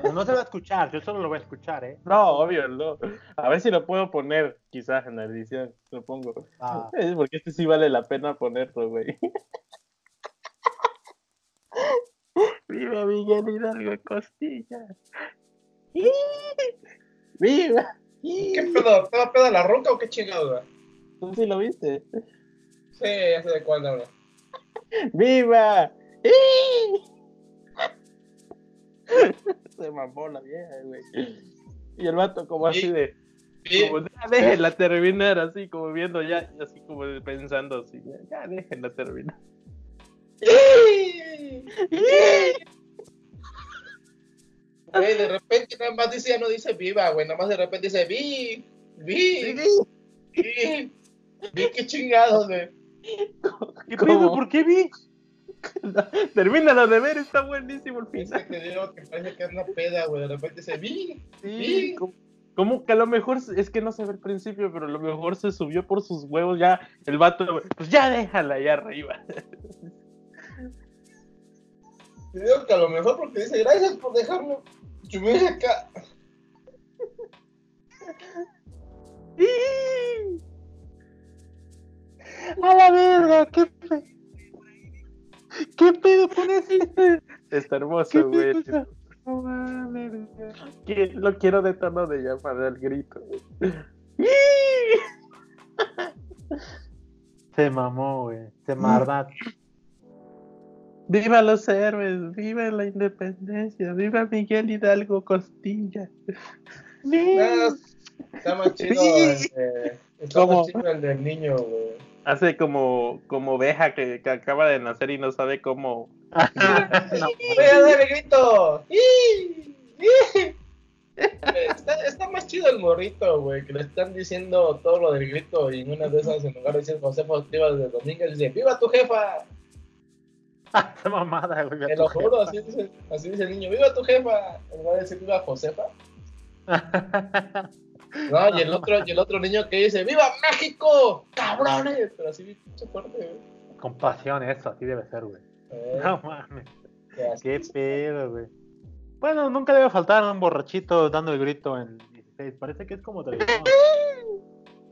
Pero no se va a escuchar, yo solo lo voy a escuchar, ¿eh? No, obvio, no. A ver si lo puedo poner, quizás en la edición. Lo pongo. Ah, porque este sí vale la pena ponerlo, güey. ¡Viva Miguel Hidalgo Costilla! ¡Viva! ¿Qué pedo? ¿Te da pedo la roca o qué chingado, güey? ¿Tú sí lo viste? Sí, ya sé de cuándo hablo. ¡Viva! Se mamó la vieja, güey. Y el vato como así de... Sí, Como, ya déjenla terminar, así como viendo ya, así como pensando así, ya, ya déjenla terminar. Güey, de repente nada más dice, ya no dice viva, güey, nada más de repente dice vi, vi, vi, vi, qué chingados, güey. ¿Qué pedo? ¿Por qué vi? Termínalo de ver, está buenísimo el Es final. que te digo que parece que es una peda, güey, de repente dice vi, Sí, como, como que a lo mejor es que no se ve al principio, pero a lo mejor se subió por sus huevos ya el vato, pues ya déjala allá arriba. te digo que a lo mejor porque dice gracias por dejarme subir acá. A la verga, qué pedo. ¿Qué pedo con ese? Está ¿Qué hermoso, güey. Que- Lo quiero de tono de llamada al grito. güey. Se mamó, güey. Se mardó. ¡Viva los héroes! ¡Viva la independencia! ¡Viva Miguel Hidalgo Costilla! Ah, Está más chido el de, está más chido el del niño, güey. Hace como, como oveja que, que acaba de nacer y no sabe cómo. Voy a dar el grito. Está, está más chido el morrito, güey, que le están diciendo todo lo del grito y en una de esas, en lugar de decir Josefa Activa desde Domínguez, dice, ¡Viva tu jefa! Esa mamada, güey. Te lo juro, así dice, así dice el niño, ¡Viva tu jefa! En lugar de decir ¡Viva Josefa! No, y el otro, y el otro niño que dice, ¡Viva México! ¡Cabrones! Pero así pinche fuerte, güey. Con pasión, eso, así debe ser, güey. Eh, No mames. Qué pedo, güey. Bueno, nunca debe faltar un borrachito dando el grito en 16. Parece que es como tradición.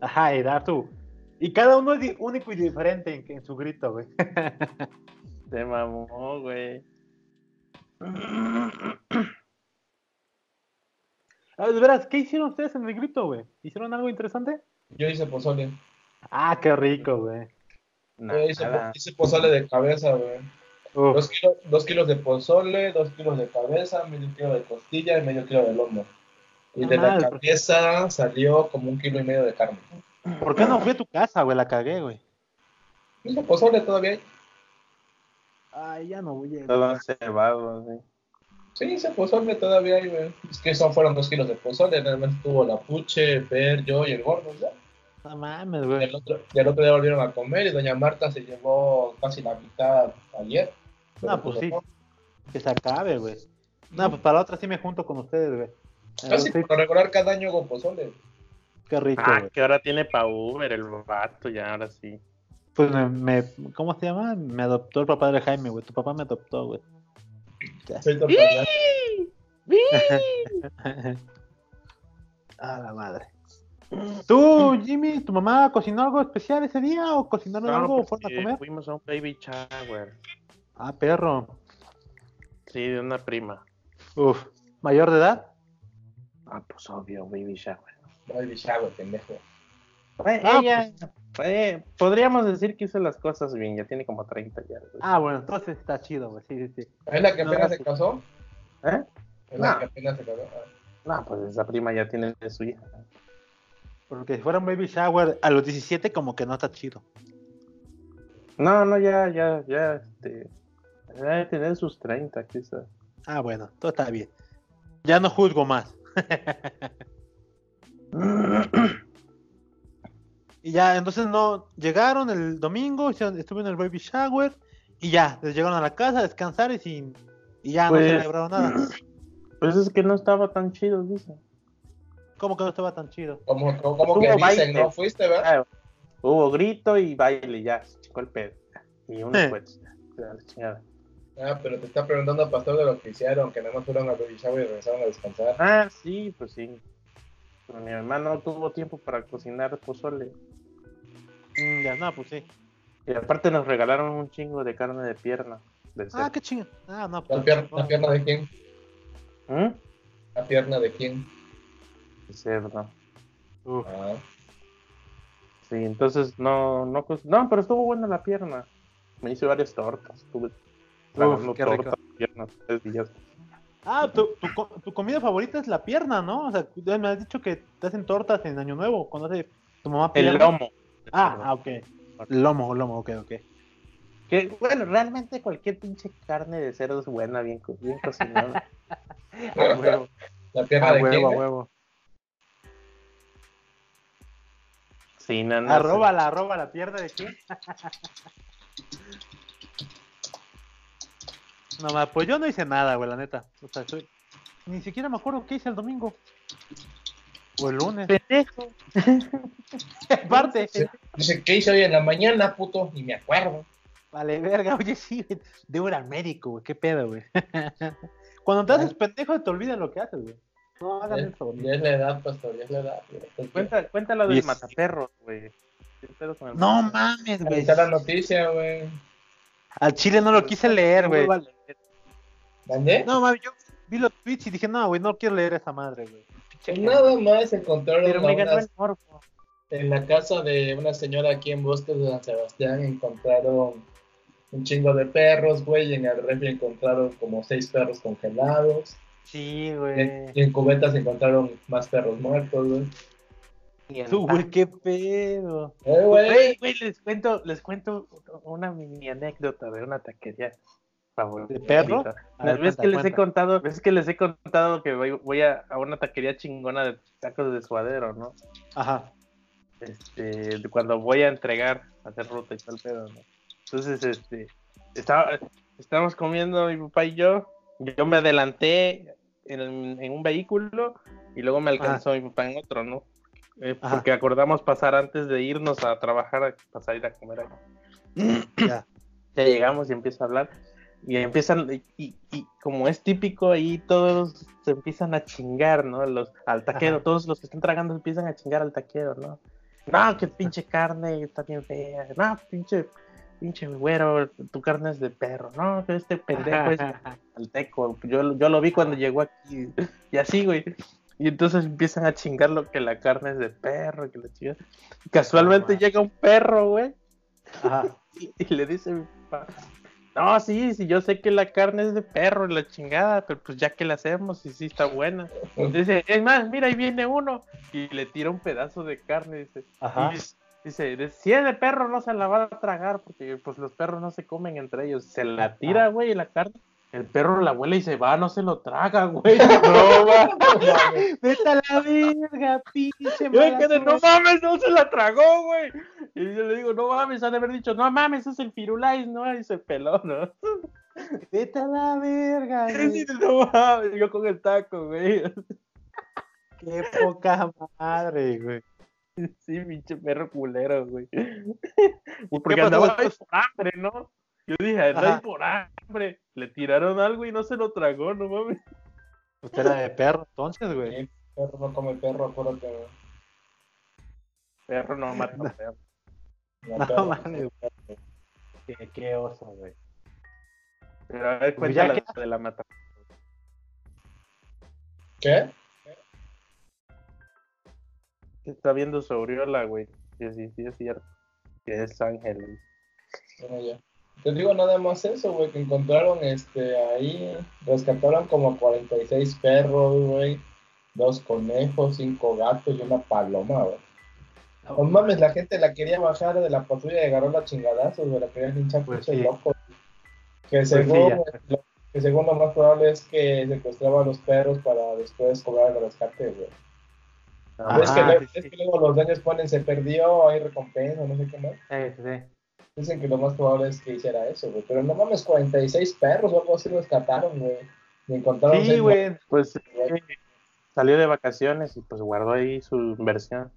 Ajá, y dar tu. Y cada uno es único y diferente en, en su grito, güey. Se mamó, güey. Ah, de veras, ¿qué hicieron ustedes en el grito, güey? ¿Hicieron algo interesante? Yo hice pozole. Ah, qué rico, güey. Yo hice, hice pozole de cabeza, güey. Dos kilos, dos kilos de pozole, dos kilos de cabeza, medio kilo de costilla y medio kilo de lomo. Y de Ah, la el- cabeza salió como un kilo y medio de carne. ¿Por qué no fui a tu casa, güey? La cagué, güey. Hice pozole todavía. Ay, ya no voy a. Todo cebado, güey. Sí, hice pozole todavía, hay, güey. Es que son fueron dos kilos de pozole. Realmente tuvo la puche, Per, yo y el gordo, ¿ya? No mames, Y güey. el otro, y el otro día volvieron a comer y doña Marta se llevó casi la mitad ayer. No, pues sí. Que se acabe, güey. No, pues para la otra sí me junto con ustedes, güey. Casi Sí, por lo regular cada año hago pozole. Qué rico, Ah, güey. que ahora tiene pa' Uber el vato, ya, ahora sí. Pues me, me- ¿Cómo se llama? Me adoptó el papá de Jaime, güey. Tu papá me adoptó, güey. Soy total- A la madre. ¿Tú, Jimmy, tu mamá cocinó algo especial ese día o cocinaron No, algo o pues, fueron a comer? fuimos a un baby shower. Ah, perro. Sí, de una prima. Uf. ¿Mayor de edad? Ah, pues obvio, baby shower. Baby shower, pendejo. Fue Ah, ella, fue- podríamos decir que hizo las cosas bien, ya tiene como 30 ya. güey. Ah, bueno, entonces está chido, güey. Sí, sí, sí. ¿Es la que apenas no, se sí. casó? ¿Eh? Es la No. que apenas se casó. Ah. No, pues esa prima ya tiene de su hija. Porque si fuera un baby shower a los 17 como que no está chido. No, no, ya, ya, ya, este. Ya debe tener sus 30, quizás. Ah, bueno, todo está bien. Ya no juzgo más. Y ya, entonces no, llegaron el domingo, estuve en el baby shower y ya, les llegaron a la casa a descansar y sin y ya Pues- no celebraron nada. Pues es que no estaba tan chido, dice. ¿Cómo que no estaba tan chido? Como, como, que dicen, baile. ¿no? ¿Fuiste, verdad? Hubo grito y baile, ya, se chingó el pedo. Y uno Eh. pues, la chingada. Ah, pero te está preguntando, pastor, de lo que hicieron, que nada más fueron al baby shower y regresaron a descansar. Ah, sí, pues sí. Pero mi hermano no tuvo tiempo para cocinar pozole. Mm, ya, no, pues sí. Y aparte nos regalaron un chingo de carne de pierna. De Ah, qué chingo. Ah, no, ¿La pues. pierna, ¿La pierna de quién? ¿Mm? ¿La pierna de quién? De cerdo. Uf. Ah, Sí, entonces no, no, pues, no, pero estuvo buena la pierna. Me hice varias tortas. Estuve tragando qué tortas, piernas, tres días. Ah, tu, tu, co- tu comida favorita es la pierna, ¿no? O sea, ya me has dicho que te hacen tortas en Año Nuevo, cuando hace tu mamá El lomo. Ah, ah, ok. Lomo, lomo, ok, ok. Que, bueno, realmente cualquier pinche carne de cerdo es buena, bien, co- bien cocinada. A huevo, ¿La pierna a de quién? huevo, a eh? huevo. Sí, no, no sé. Arroba la, arroba la pierna de quién. No, pues yo no hice nada, güey, la neta. O sea, soy... Ni siquiera me acuerdo qué hice el domingo. O el lunes. Pendejo. Aparte. Dice, ¿qué hice hoy en la mañana, puto? Ni me acuerdo. Vale, verga, oye, sí, güey. Debo ir al médico, güey. ¿Qué pedo, güey? Cuando te haces pendejo, te olvidas lo que haces, güey. No hagan Ya, eso, güey. ya es la edad, pastor, ya es la edad. güey. Cuenta, cuéntalo del mataperros, güey. ¿Qué pedo con el No mames, güey. está la noticia, güey. Al chile no lo quise leer, güey. ¿Mandé? No, mames, yo vi los tweets y dije, no, güey, no quiero leer esa madre, güey. Nada más encontraron Pero a me ganó unas- el morbo. en la casa de una señora aquí en Bosques de San Sebastián encontraron un chingo de perros, güey, y en el refri encontraron como seis perros congelados. Sí, güey. en, y en cubetas encontraron más perros muertos, güey. Tú, güey, qué pedo. Eh, Güey, güey. güey, les cuento, les cuento una mini anécdota de una taquería. Favorita. ¿De perro? A ver, ¿Ves cuenta, que les he contado, ves que les he contado que voy, voy a, a una taquería chingona de tacos de suadero, ¿no? Ajá. Este, cuando voy a entregar, a hacer ruta y tal pedo, ¿no? Entonces, este, estaba, estábamos comiendo mi papá y yo, yo me adelanté en, en un vehículo y luego me alcanzó mi papá en otro, ¿no? Eh, porque acordamos pasar antes de irnos a trabajar, pasar a ir a comer ahí. Ya. Ya llegamos y empieza a hablar. Y empiezan, y, y- como es típico, ahí todos se empiezan a chingar, ¿no? Los, al taquero, Ajá. todos los que están tragando empiezan a chingar al taquero, ¿no? No, que pinche carne está bien fea. No, pinche, pinche güero, tu carne es de perro. No, que este pendejo es alteco. Yo, yo lo vi cuando llegó aquí. Y así, güey. Y entonces empiezan a chingar lo que la carne es de perro, que la chica. Casualmente llega un perro, güey. Ajá. Y, y le dice a mi papá, no, sí, sí, yo sé que la carne es de perro, la chingada, pero pues ya que la hacemos, y sí está buena. Dice, es más, mira, ahí viene uno. Y le tira un pedazo de carne, dice. Ajá. Y dice, si es de perro no se la va a tragar, porque pues los perros no se comen entre ellos. Se la tira, güey, la carne. El perro la huele y se va, no se lo traga, güey. No, va. Vete a la verga, pinche Yo me quedé, no mames, no se la tragó, güey. Y yo le digo, no mames, han de haber dicho, no mames, es el firulais, ¿no? Y se peló, ¿no? Vete a la verga, güey. No mames, yo con el taco, güey. Qué poca madre, güey. Sí, pinche perro culero, güey. ¿Y Porque andaba por hambre, ¿no? Yo dije, anda ahí por hambre. Le tiraron algo y no se lo tragó, no mames. Usted era de perro, entonces, güey. Sí, perro no come perro, acuérdate. güey. Perro no mata perro. No, No perro, mames. no, perro. Qué, qué oso, güey. Pero a ver, Pues cuéntala que- de la mata. ¿Qué? Está viendo su aureola, güey. Sí, sí, sí, es cierto. Que es ángel, güey. Bueno, ya. Te digo nada más eso, güey, que encontraron este ahí, rescataron como 46 perros, güey, dos conejos, cinco gatos y una paloma, güey. No mames, la gente la quería bajar de la patrulla y agarró la chingadazos, güey, la querían hinchar, Pues pinche sí. loco. Que sí, según, lo- que según lo más probable es que secuestraba a los perros para después cobrar el rescate, güey. Ajá, es, que sí, es sí. que luego los dueños ponen se perdió, hay recompensa, no sé qué más. Sí, sí. Dicen que lo más probable es que hiciera eso, güey. Pero no mames, 46 perros o algo así rescataron, güey. Y encontraron Sí, güey. Pues eh, salió de vacaciones y pues guardó ahí su inversión.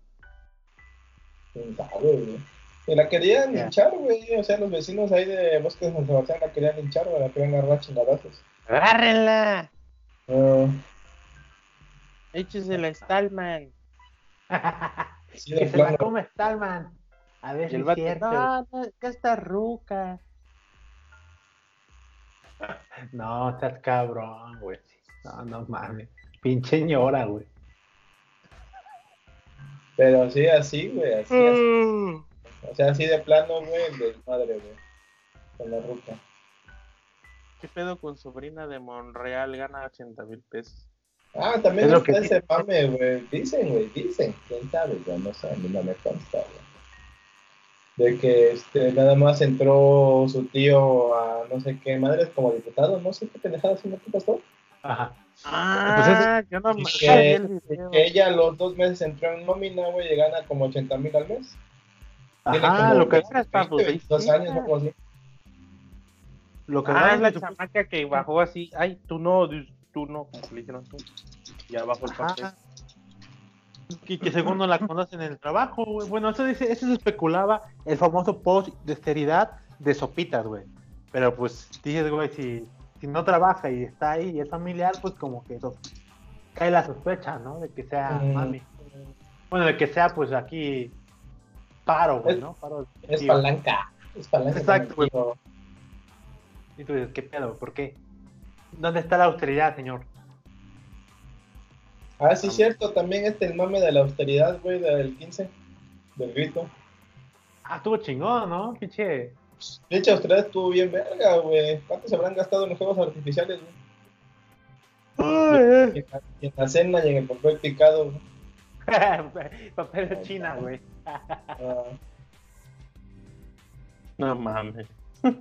¿Quién sabe, güey? Y la querían Ya. linchar, güey. O sea, los vecinos ahí de Bosque de San Sebastián la querían linchar, güey. La querían agarrar chingadazos. ¡Agárrenla! Ah, Échese la Stallman. sí, que se la come Stallman. A ver el vato, cierto. no, no, que está ruca. No, estás cabrón, güey. No, no mames. Pinche ñora, güey. Pero sí, así, güey. Así, así. Mm. O sea, así de plano, güey. De madre, güey. Con la ruta. ¿Qué pedo con sobrina de Monreal? Gana 80 mil pesos. Ah, también Es lo que ese mame, güey. Dicen, güey, dicen. ¿Quién sabe? Yo no sé, a mí no me consta, güey. De que este, nada más entró su tío a no sé qué madres como diputado, no sé qué pendejada haciendo qué pasó. Ajá. Ah, yo no Y me que, el y video. que ella a los dos meses entró en nómina, güey, y gana como 80 mil al mes. Como lo que, 20, está, pues, 22 años, algo así. lo que Ah, es la chamaca que bajó así. Ay, tú no, tú no, como le dijeron tú. Ya bajó el papel. Ajá. Y que según no la conocen en el trabajo, güey. Bueno, eso, dice, eso se especulaba el famoso post de austeridad de sopitas, güey. Pero pues dices, güey, si, si no trabaja y está ahí y es familiar, pues como que eso cae la sospecha, ¿no? De que sea Mm. mami. Bueno, de que sea pues aquí paro, güey, ¿no? Paro. Es tío. palanca. Es palanca. Exacto, güey. Y tú dices, ¿qué pedo? ¿Por qué? ¿Dónde está la austeridad, señor? Ah, sí, cierto. También este el mame de la austeridad, güey, del 15. Del grito. Ah, estuvo chingón, ¿no? Pinche. De hecho, austeridad estuvo bien verga, güey. ¿Cuánto se habrán gastado en los juegos artificiales, güey? Y en la- y en la cena y en el papel picado, güey. Papel de China, güey. Ah, No mames.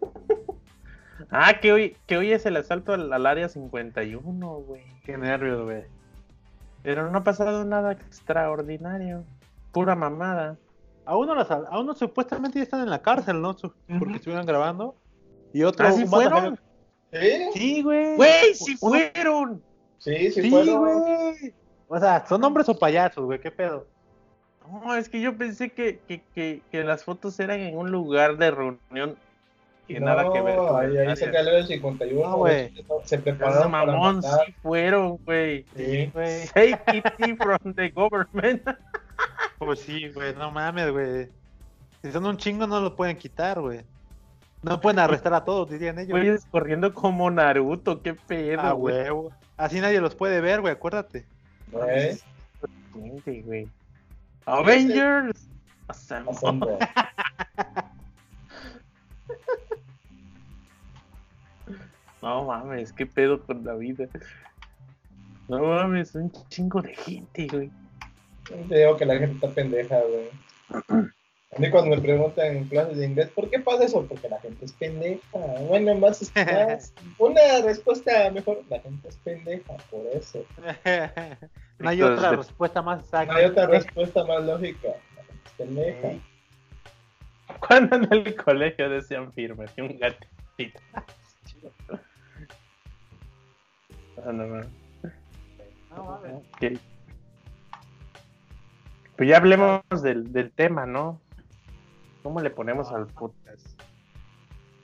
Ah, que hoy, que hoy es el asalto al, al área 51, güey. Qué nervios, güey. Pero no ha pasado nada extraordinario. Pura mamada. A uno, las, a uno supuestamente ya están en la cárcel, ¿no? Su- Porque Ujú. estuvieron grabando. Y otro. ¿Ah, sí fueron? ¿Sí? Sí, güey. Güey, sí fueron. Sí, sí, Sí, fueron. güey. O sea, son hombres o payasos, güey. ¿Qué pedo? No, es que yo pensé que, que, que, que las fotos eran en un lugar de reunión que No, nada que ver. con ahí, ahí se cayó el 51. No, güey. güey. Se prepararon para mamón, matar. sí fueron, güey. Sí. güey. Safety from the government. Pues sí, güey. No mames, güey. Si son un chingo, no lo pueden quitar, güey. No pueden arrestar a todos, dirían ellos. Güey, corriendo como Naruto, qué pedo, Ah, güey. huevo. Así nadie los puede ver, güey. Acuérdate. Güey. Avengers. Assemble. No mames, qué pedo con la vida. No mames, un chingo de gente, güey. Te digo que la gente está pendeja, güey. A mí cuando me preguntan en clases de inglés, ¿por qué pasa eso? Porque la gente es pendeja. Bueno, más, más una respuesta mejor. La gente es pendeja, por eso. no hay otra respuesta más exacta. No hay otra respuesta más lógica. La gente es pendeja. Cuando en el colegio decían firme, y un gatito. No, no, no. No mames. Ok. Pues ya hablemos del, del tema, ¿no? ¿Cómo le ponemos al podcast?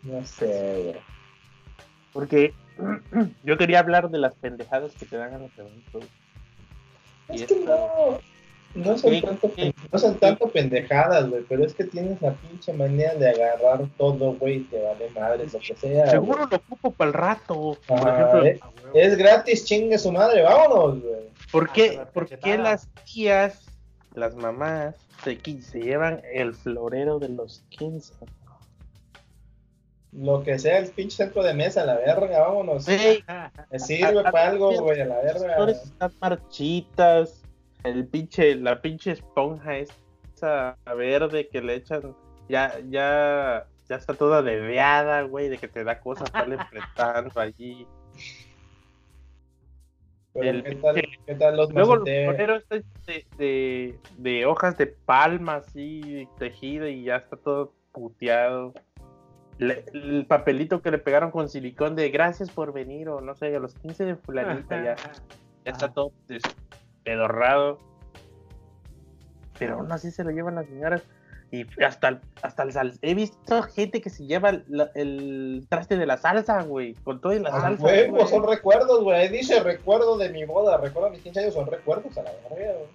No sé, güey. Porque yo quería hablar de las pendejadas que te dan a los eventos. Y Es que esta- no, no son, Sí, tanto, sí. no son tanto pendejadas, güey, pero es que tienes la pinche manera de agarrar todo, güey, y te vale madre, lo que sea. Seguro lo ocupo para el rato. Por ejemplo, eh. Es gratis, chingue su madre, vámonos, güey. ¿por Ah, qué, pero por qué las tías, las mamás, se, se llevan el florero de los 15? Lo que sea el pinche centro de mesa, la verga, vámonos. Me sirve para algo, güey, a la Las verga. flores están marchitas. El pinche, la pinche esponja esa verde que le echan, ya, ya, ya está toda deveada, güey, de que te da cosas estarle apretando allí. Pero el ¿qué tal, qué tal los Luego el maceteos? florero está hecho de, de, de hojas de palma así, tejido y ya está todo puteado. Le- el papelito que le pegaron con silicón de gracias por venir o no sé, a los 15 de fulanita ya. ya está todo despedorrado. Pero aún así se lo llevan las señoras. Y hasta el, hasta el sal... He visto gente que se lleva el, el traste de la salsa, güey. Con todo y la Ah, salsa. güey. son recuerdos, güey. Ahí dice recuerdo de mi boda, recuerdo de mis 15 años, son recuerdos a la verga, güey.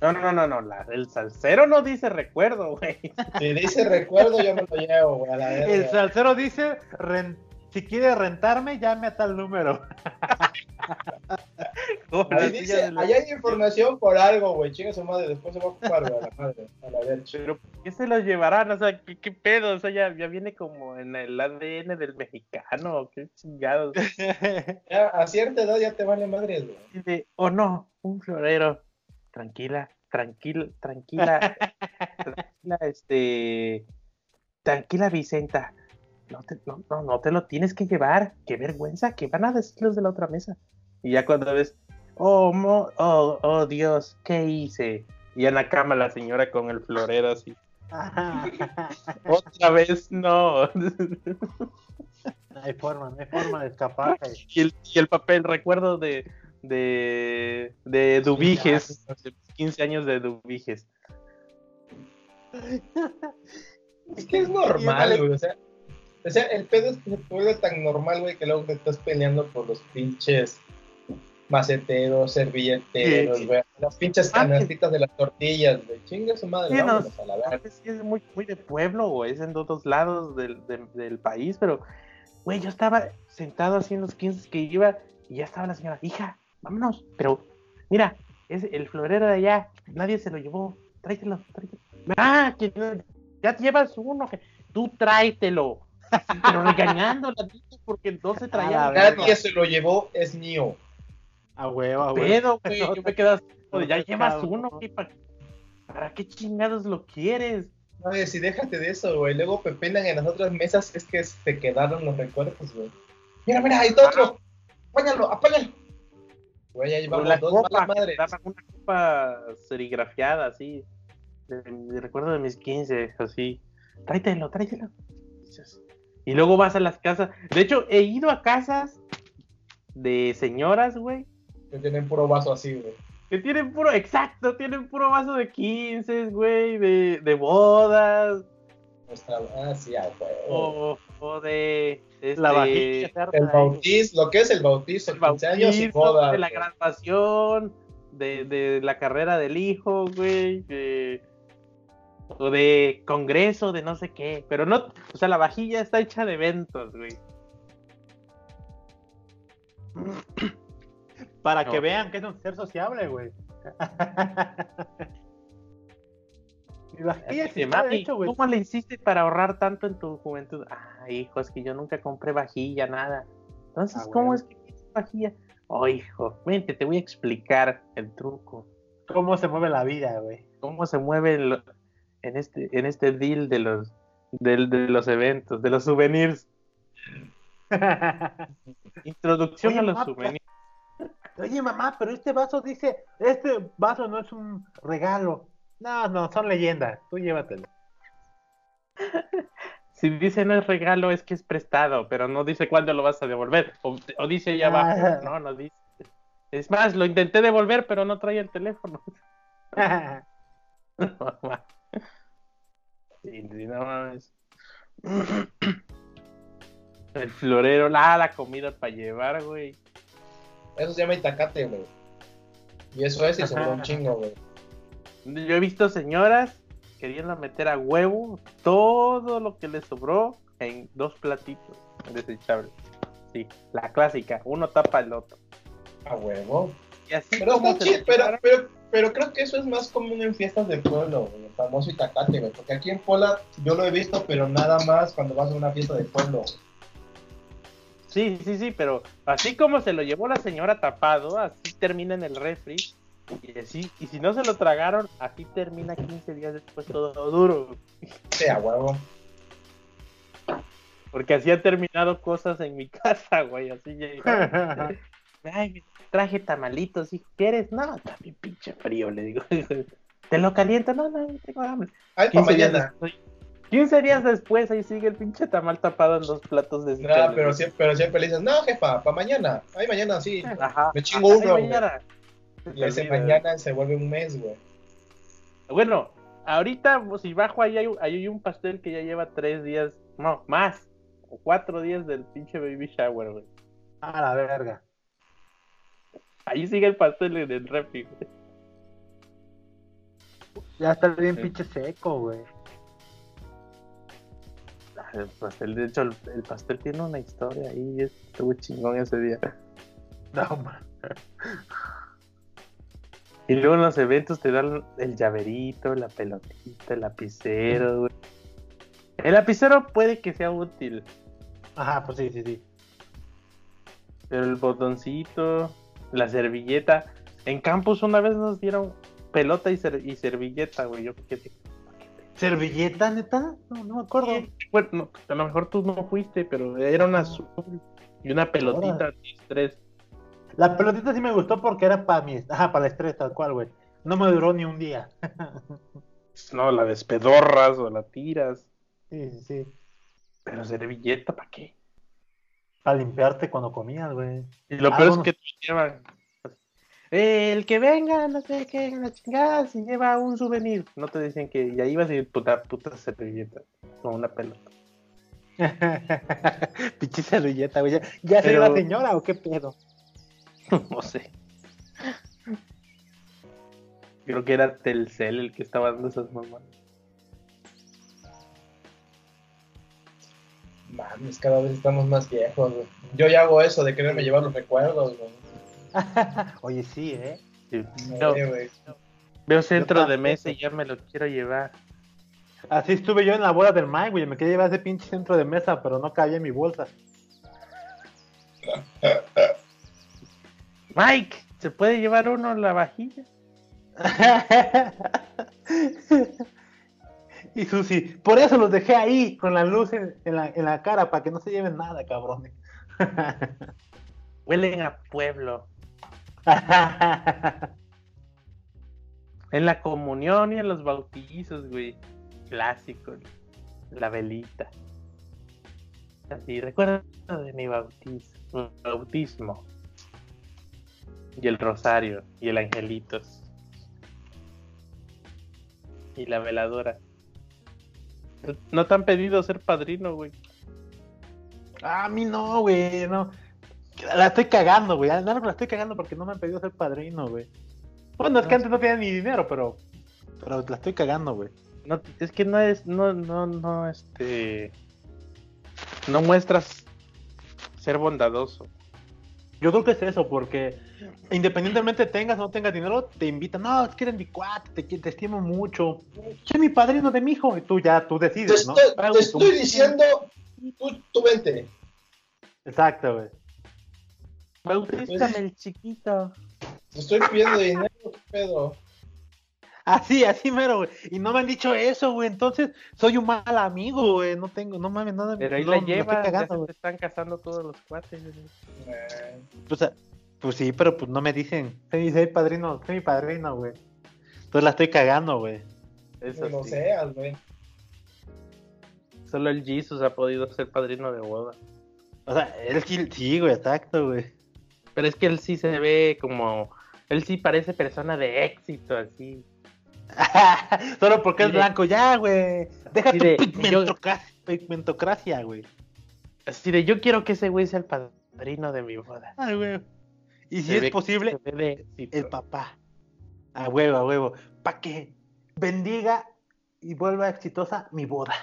No, no, no, no. La, el salsero no dice recuerdo, güey. Si dice recuerdo, yo me lo llevo, güey, a la verga. El salsero dice, "Ren- si quiere rentarme, llame a tal número. Ahí dice, la- ahí hay información por algo, güey. Chinga su madre, después se va a ocupar, güey, a la madre, a la verga. Pero ¿por qué se lo llevarán? O sea, ¿qué, qué pedo? O sea, ya, ya viene como en el ADN del mexicano. Qué chingados. Ya, a cierta edad ya te vale madre, güey. De, oh no, un florero. Tranquila, tranquila, tranquila, tranquila, este, tranquila Vicenta. No te, no, no, no te lo tienes que llevar. Qué vergüenza, que van a decir los de la otra mesa. Y ya cuando ves, oh, mo- oh, oh Dios, ¿qué hice? Y en la cama la señora con el florero así. Otra vez no. No hay forma, no hay forma de escapar. güey. y, el, y el papel, recuerdo de, de, de Dubiges, 15 años de Dubiges. Es que es normal, güey. O sea, o sea, el pedo es que se vuelve tan normal, güey, que luego te estás peleando por los pinches maceteros, servilleteros, Sí. güey. Las pinches Ah, canastitas de las tortillas, güey. Chinga su madre, Sí, no, a la sí es muy, muy de pueblo, o es en todos lados del, del- del país, pero, güey, yo estaba sentado así en los 15 que iba y ya estaba la señora, hija, vámonos, pero, mira, es el florero de allá, nadie se lo llevó, tráetelo, tráetelo. Ah, que ya llevas uno, que tú tráetelo. Pero regañando la tía porque no se traía nada. Nadie se lo llevó, es mío. A huevo, a huevo. pedo, güey. Yo me no ya te llevas uno, no. ¿qué pa- ¿para qué chingados lo quieres? Oye, si déjate de eso, güey. Luego pepenan en las otras mesas, es que se quedaron los recuerdos, güey. Mira, mira, ahí está otro. Apáñalo, apáñalo. Güey, ya llevamos la dos copa, malas madres. una copa serigrafiada así. De, de recuerdo de mis 15, así. Tráetelo, tráetelo. Y luego vas a las casas. De hecho, he ido a casas de señoras, güey, Que tienen puro vaso así, güey. que tienen puro, exacto, tienen puro vaso de 15, güey, de, de bodas, Nuestra- Ah, sí, ah, güey. o, o de este, La vajilla. El bautizo, lo que es el bautizo, el 15 años y bautizo, boda. de la güey. graduación, de, de la carrera del hijo, güey, de- o de congreso, de no sé qué, pero no, o sea, la vajilla está hecha de eventos, güey. Para No. que vean que es un ser sociable, güey. De mami, hecho. ¿cómo le hiciste para ahorrar tanto en tu juventud? Ah, hijo, es que yo nunca compré vajilla, nada. Entonces, Ah, ¿cómo es que tienes vajilla? Oh, hijo, vente, te voy a explicar el truco. ¿Cómo se mueve la vida, güey? cómo se mueve en este en este deal de los del- de, los eventos, de los souvenirs. Introducción Oye, a los souvenirs. Oye, mamá, pero este vaso dice, este vaso no es un regalo. No, no, son leyendas. Tú llévatelo. Si dice no es regalo, es que es prestado, pero no dice cuándo lo vas a devolver. O, o dice Ah. abajo. No, no dice. Es más, lo intenté devolver, pero no traía el teléfono. Sí, sí, no mames. El florero, la, la comida para llevar, güey. Eso se llama itacate, güey. Y eso es y sobró un chingo, güey. Yo he visto señoras queriendo meter a huevo todo lo que les sobró en dos platitos desechables. Sí, la clásica, uno tapa el otro. A huevo. Y así Pero está chido, pero, pero, pero creo que eso es más común en fiestas del pueblo, güey, el famoso itacate, güey. Porque aquí en Pola yo lo he visto, pero nada más cuando vas a una fiesta del pueblo. güey. Sí, sí, sí, pero así como se lo llevó la señora tapado, así termina en el refri. Y así, y si no se lo tragaron, así termina 15 días después todo duro. Sí, a huevo. Porque así han terminado cosas en mi casa, güey. Así ya. Ay, me traje tamalitos, hijo. ¿Quieres? No, está bien pinche frío, le digo. ¿Te lo caliento? No, no, no tengo hambre. Ay, para 15 días, mañana. después, 15 días después, ahí sigue el pinche tamal tapado en dos platos de No, pero siempre, pero siempre le dices, no, jefa, para mañana. Ay, mañana sí. Ajá. me chingo Ajá, uno, mañana. Y ese mañana se vuelve un mes, güey. Bueno, ahorita, pues, si bajo, ahí hay, ahí hay un pastel que ya lleva tres días, no, más, o cuatro días del pinche baby shower, güey. A la verga. Ahí sigue el pastel en el refri, güey. Ya está bien Sí. pinche seco, güey. El pastel, de hecho, el, el pastel tiene una historia ahí, estuvo chingón ese día. No, man. Y luego en los eventos te dan el llaverito, la pelotita, el lapicero, güey. El lapicero puede que sea útil, Ajá, pues sí, sí, sí. pero el botoncito, la servilleta. En campus una vez nos dieron pelota y, ser- y servilleta, güey. Yo qué ¿Servilleta, neta? No, no me acuerdo. Bueno, no, a lo mejor tú no fuiste, pero era una azul y una pelotita, tres. La pelotita sí me gustó porque era para mi, ajá, para el estrés, tal cual, güey. No me duró ni un día. No, la despedorras o la tiras. Sí, sí, sí. Pero servilleta, ¿para qué? Para limpiarte cuando comías, güey. Y lo Ah, peor bueno. es que te llevan. "Eh, el que venga, no sé qué, la chingada, si lleva un souvenir. No te dicen que ya ibas a ir puta, puta servilleta o una pelota. Pinche servilleta, güey. ¿Ya, ya Pero- soy la señora o qué pedo? no sé. Creo que era Telcel el que estaba dando esas mamás. Mames, cada vez estamos más viejos, güey. Yo ya hago eso de quererme llevar los recuerdos, güey. Oye, sí, ¿eh? No, Eh, güey. veo centro de mesa y ya me lo quiero llevar. Así estuve yo en la boda del Mike, güey. Me quería llevar ese pinche centro de mesa, pero no cabía en mi bolsa. Mike, ¿se puede llevar uno la vajilla? Y Susi, por eso los dejé ahí, con la luz en, en la, en la cara, para que no se lleven nada, cabrones. Huelen a pueblo. En la comunión y en los bautizos, güey. Clásico. La velita. Así, recuerdo de mi bautismo. bautismo. Y el rosario. Y el angelitos. Y la veladora. ¿No te han pedido ser padrino, güey? a mí no, güey, no. La estoy cagando, güey. No, la estoy cagando porque no me han pedido ser padrino, güey. Bueno, es que antes no tenía ni dinero, pero. Pero la estoy cagando, güey. No, es que no es, no, no, no, este. No muestras ser bondadoso. Yo creo que es eso, porque independientemente tengas o no tengas dinero, te invitan. No, es que eres mi cuate, te, te estimo mucho. Soy mi padrino de mi hijo. Y tú ya, tú Te decides, ¿no? estoy, te estoy diciendo, tú, tú vente. Exacto, güey. Bautízame el chiquito. Te estoy pidiendo dinero, ¿qué pedo? Así, así mero, güey. Y no me han dicho eso, güey. Entonces, soy un mal amigo, güey. No tengo, no mames, nada. Pero ahí no, la me estoy llevan, ya cagando, se te están casando todos los cuates. güey. Eh, sea, pues sí, pero pues no me dicen. Soy, soy padrino, soy mi padrino, güey. Entonces la estoy cagando, güey. Eso no sí. seas, güey. Solo el Jesus ha podido ser padrino de boda. O sea, él sí, sí, güey, exacto, güey. Pero es que él sí se ve como. Él sí parece persona de éxito, así. Solo porque es blanco, ya, güey. Deja tu de- pigmentocracia, pigmentocracia, güey. Así de yo quiero que ese güey sea el padrino de mi boda. Ay, güey. Y si Se es ve- posible, de el papá. A huevo, a huevo. Para que bendiga y vuelva exitosa mi boda.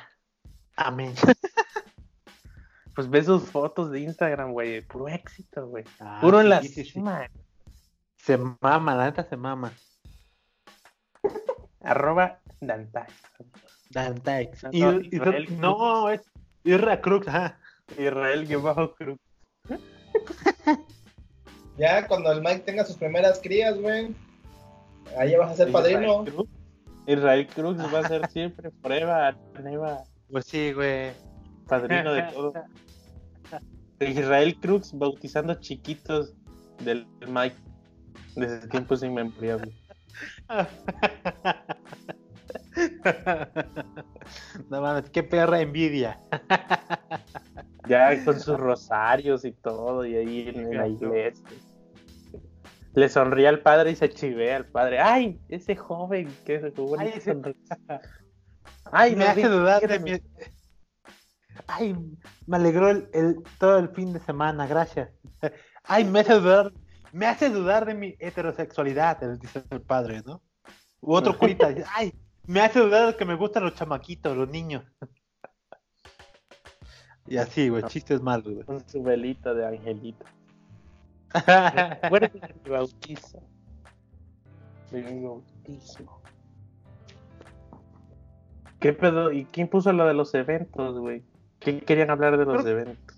Amén. Pues ve sus fotos de Instagram, güey. Puro éxito, güey. Ah, Puro en sí, la sí. Se mama, la neta se mama. Arroba Dantai. Dante. No, Y, no, Israel no, es Irra Crux, ajá. Israel que bajo cruz. Ya cuando el Mike tenga sus primeras crías, güey. Ahí vas a ser padrino. Israel Cruz. Israel Cruz va a ser siempre prueba, nueva, Pues sí, güey. Padrino de todo. Israel Cruz bautizando chiquitos del Mike desde tiempos inmemoriales. no mames, qué perra envidia. Ya con sus rosarios y todo, y ahí en, la iglesia. Le sonríe al padre y se chivea al padre. ¡Ay! Ese joven que se jugó Ay, ese- ¡Ay! me hace dudar de mi. Ay, me alegró el, el- todo el fin de semana, gracias. Ay, me hace dudar, me hace dudar de mi heterosexualidad, el- dice el padre, ¿no? U otro curita, dice, ay, me hace dudar de que me gustan los chamaquitos, los niños. Y así, güey, chistes malos, güey. Con su velita de angelito. Recuerden de mi bautizo. Mi bautismo. ¿Qué pedo? ¿Y quién puso lo de los eventos, güey? ¿Quién querían hablar de los eventos?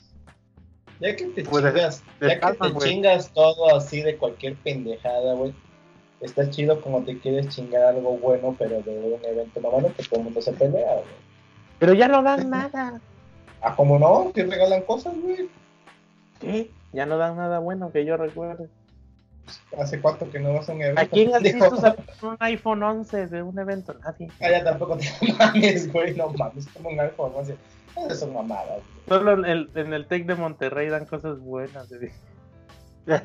Ya que te Pues, chingas, ya que te chingas todo así de cualquier pendejada, güey. Está chido como te quieres chingar algo bueno, pero de un evento no bueno, que todo el mundo se pelea, güey. Pero ya no dan nada. Ah, ¿cómo no? Que regalan cosas, güey. ¿Qué? Ya no dan nada bueno que yo recuerde. ¿Hace cuánto que no vas a un evento? ¿A quién has Dijo, un iPhone 11 de un evento? Nadie. Ah, ya tampoco te mames, güey. No mames, como un iPhone. Así. Esas son mamadas. Solo en el, en el Tec de Monterrey dan cosas buenas. güey.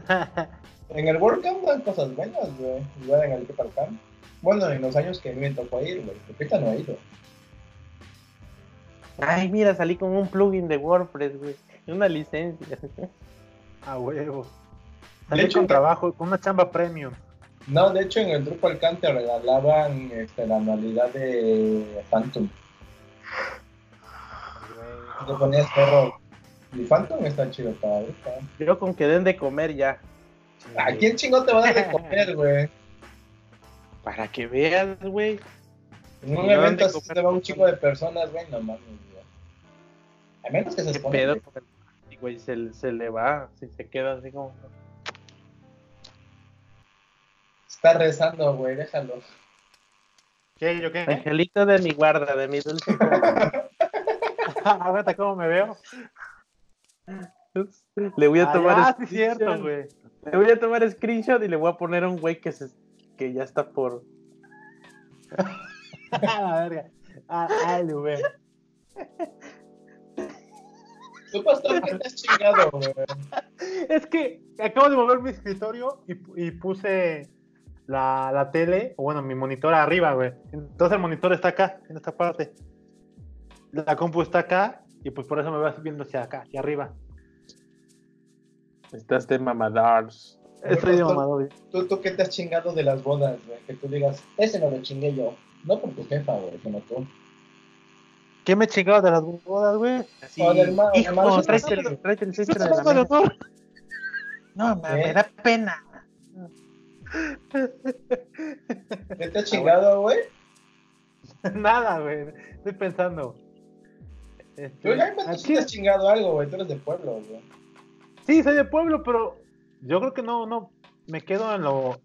En el WordCamp dan cosas buenas, güey. Igual en el Camp. Bueno, en los años que a mí me tocó ir, güey. Ahorita no he ido. Ay, mira, salí con un plugin de WordPress, güey. Una licencia. A huevo. De Salí hecho, con trabajo, con una chamba premium. No, de hecho en el Drupal Camp te regalaban este, la anualidad de Phantom. Te ponías perro. Y Phantom está chido para ahorita. Yo con que den de comer ya. ¿A quién chingón te va a dar de comer, güey? Para que veas, güey. En un No, evento de así comer te va un chingo de personas, güey, no mames, güey. A menos que se ¿Qué esconda, pedo güey? Se, se le va, si se queda así como. Está rezando, güey, déjalo. ¿Qué? ¿Yo qué? Angelito de mi guarda, de mi dulce. Aguanta, ¿cómo me veo? Le voy a Ah, tomar ya, sí, cierto, güey. Le voy a tomar screenshot y le voy a poner a un güey que se que ya está por. A la verga. Ah, ay, güey. Tú, pastor, ¿qué te has chingado, güey? Es que acabo de mover mi escritorio y, y puse la, la tele, o bueno, mi monitor arriba, güey. Entonces el monitor está acá, en esta parte. La compu está acá y pues por eso me vas viendo hacia acá, hacia arriba. Estás de mamadars. Estoy de Pastor, mamado, güey. ¿Tú, ¿Tú qué te has chingado de las bodas, güey? Que tú digas, ese no lo chingué yo. No por tu jefa, güey, sino tú. ¿Qué me chingaba de las bodas, güey? Así, O del ma- hijo, hermano, tráete, sí. el- tráete el ¿Estás centro de la mesa. No, ma, ¿Eh? me da pena. ¿Qué te has chingado, güey? Nada, güey. Estoy pensando. Este, aquí- has chingado algo, güey. Tú eres de pueblo, güey. Sí, soy de pueblo, pero yo creo que no, no, me quedo en lo,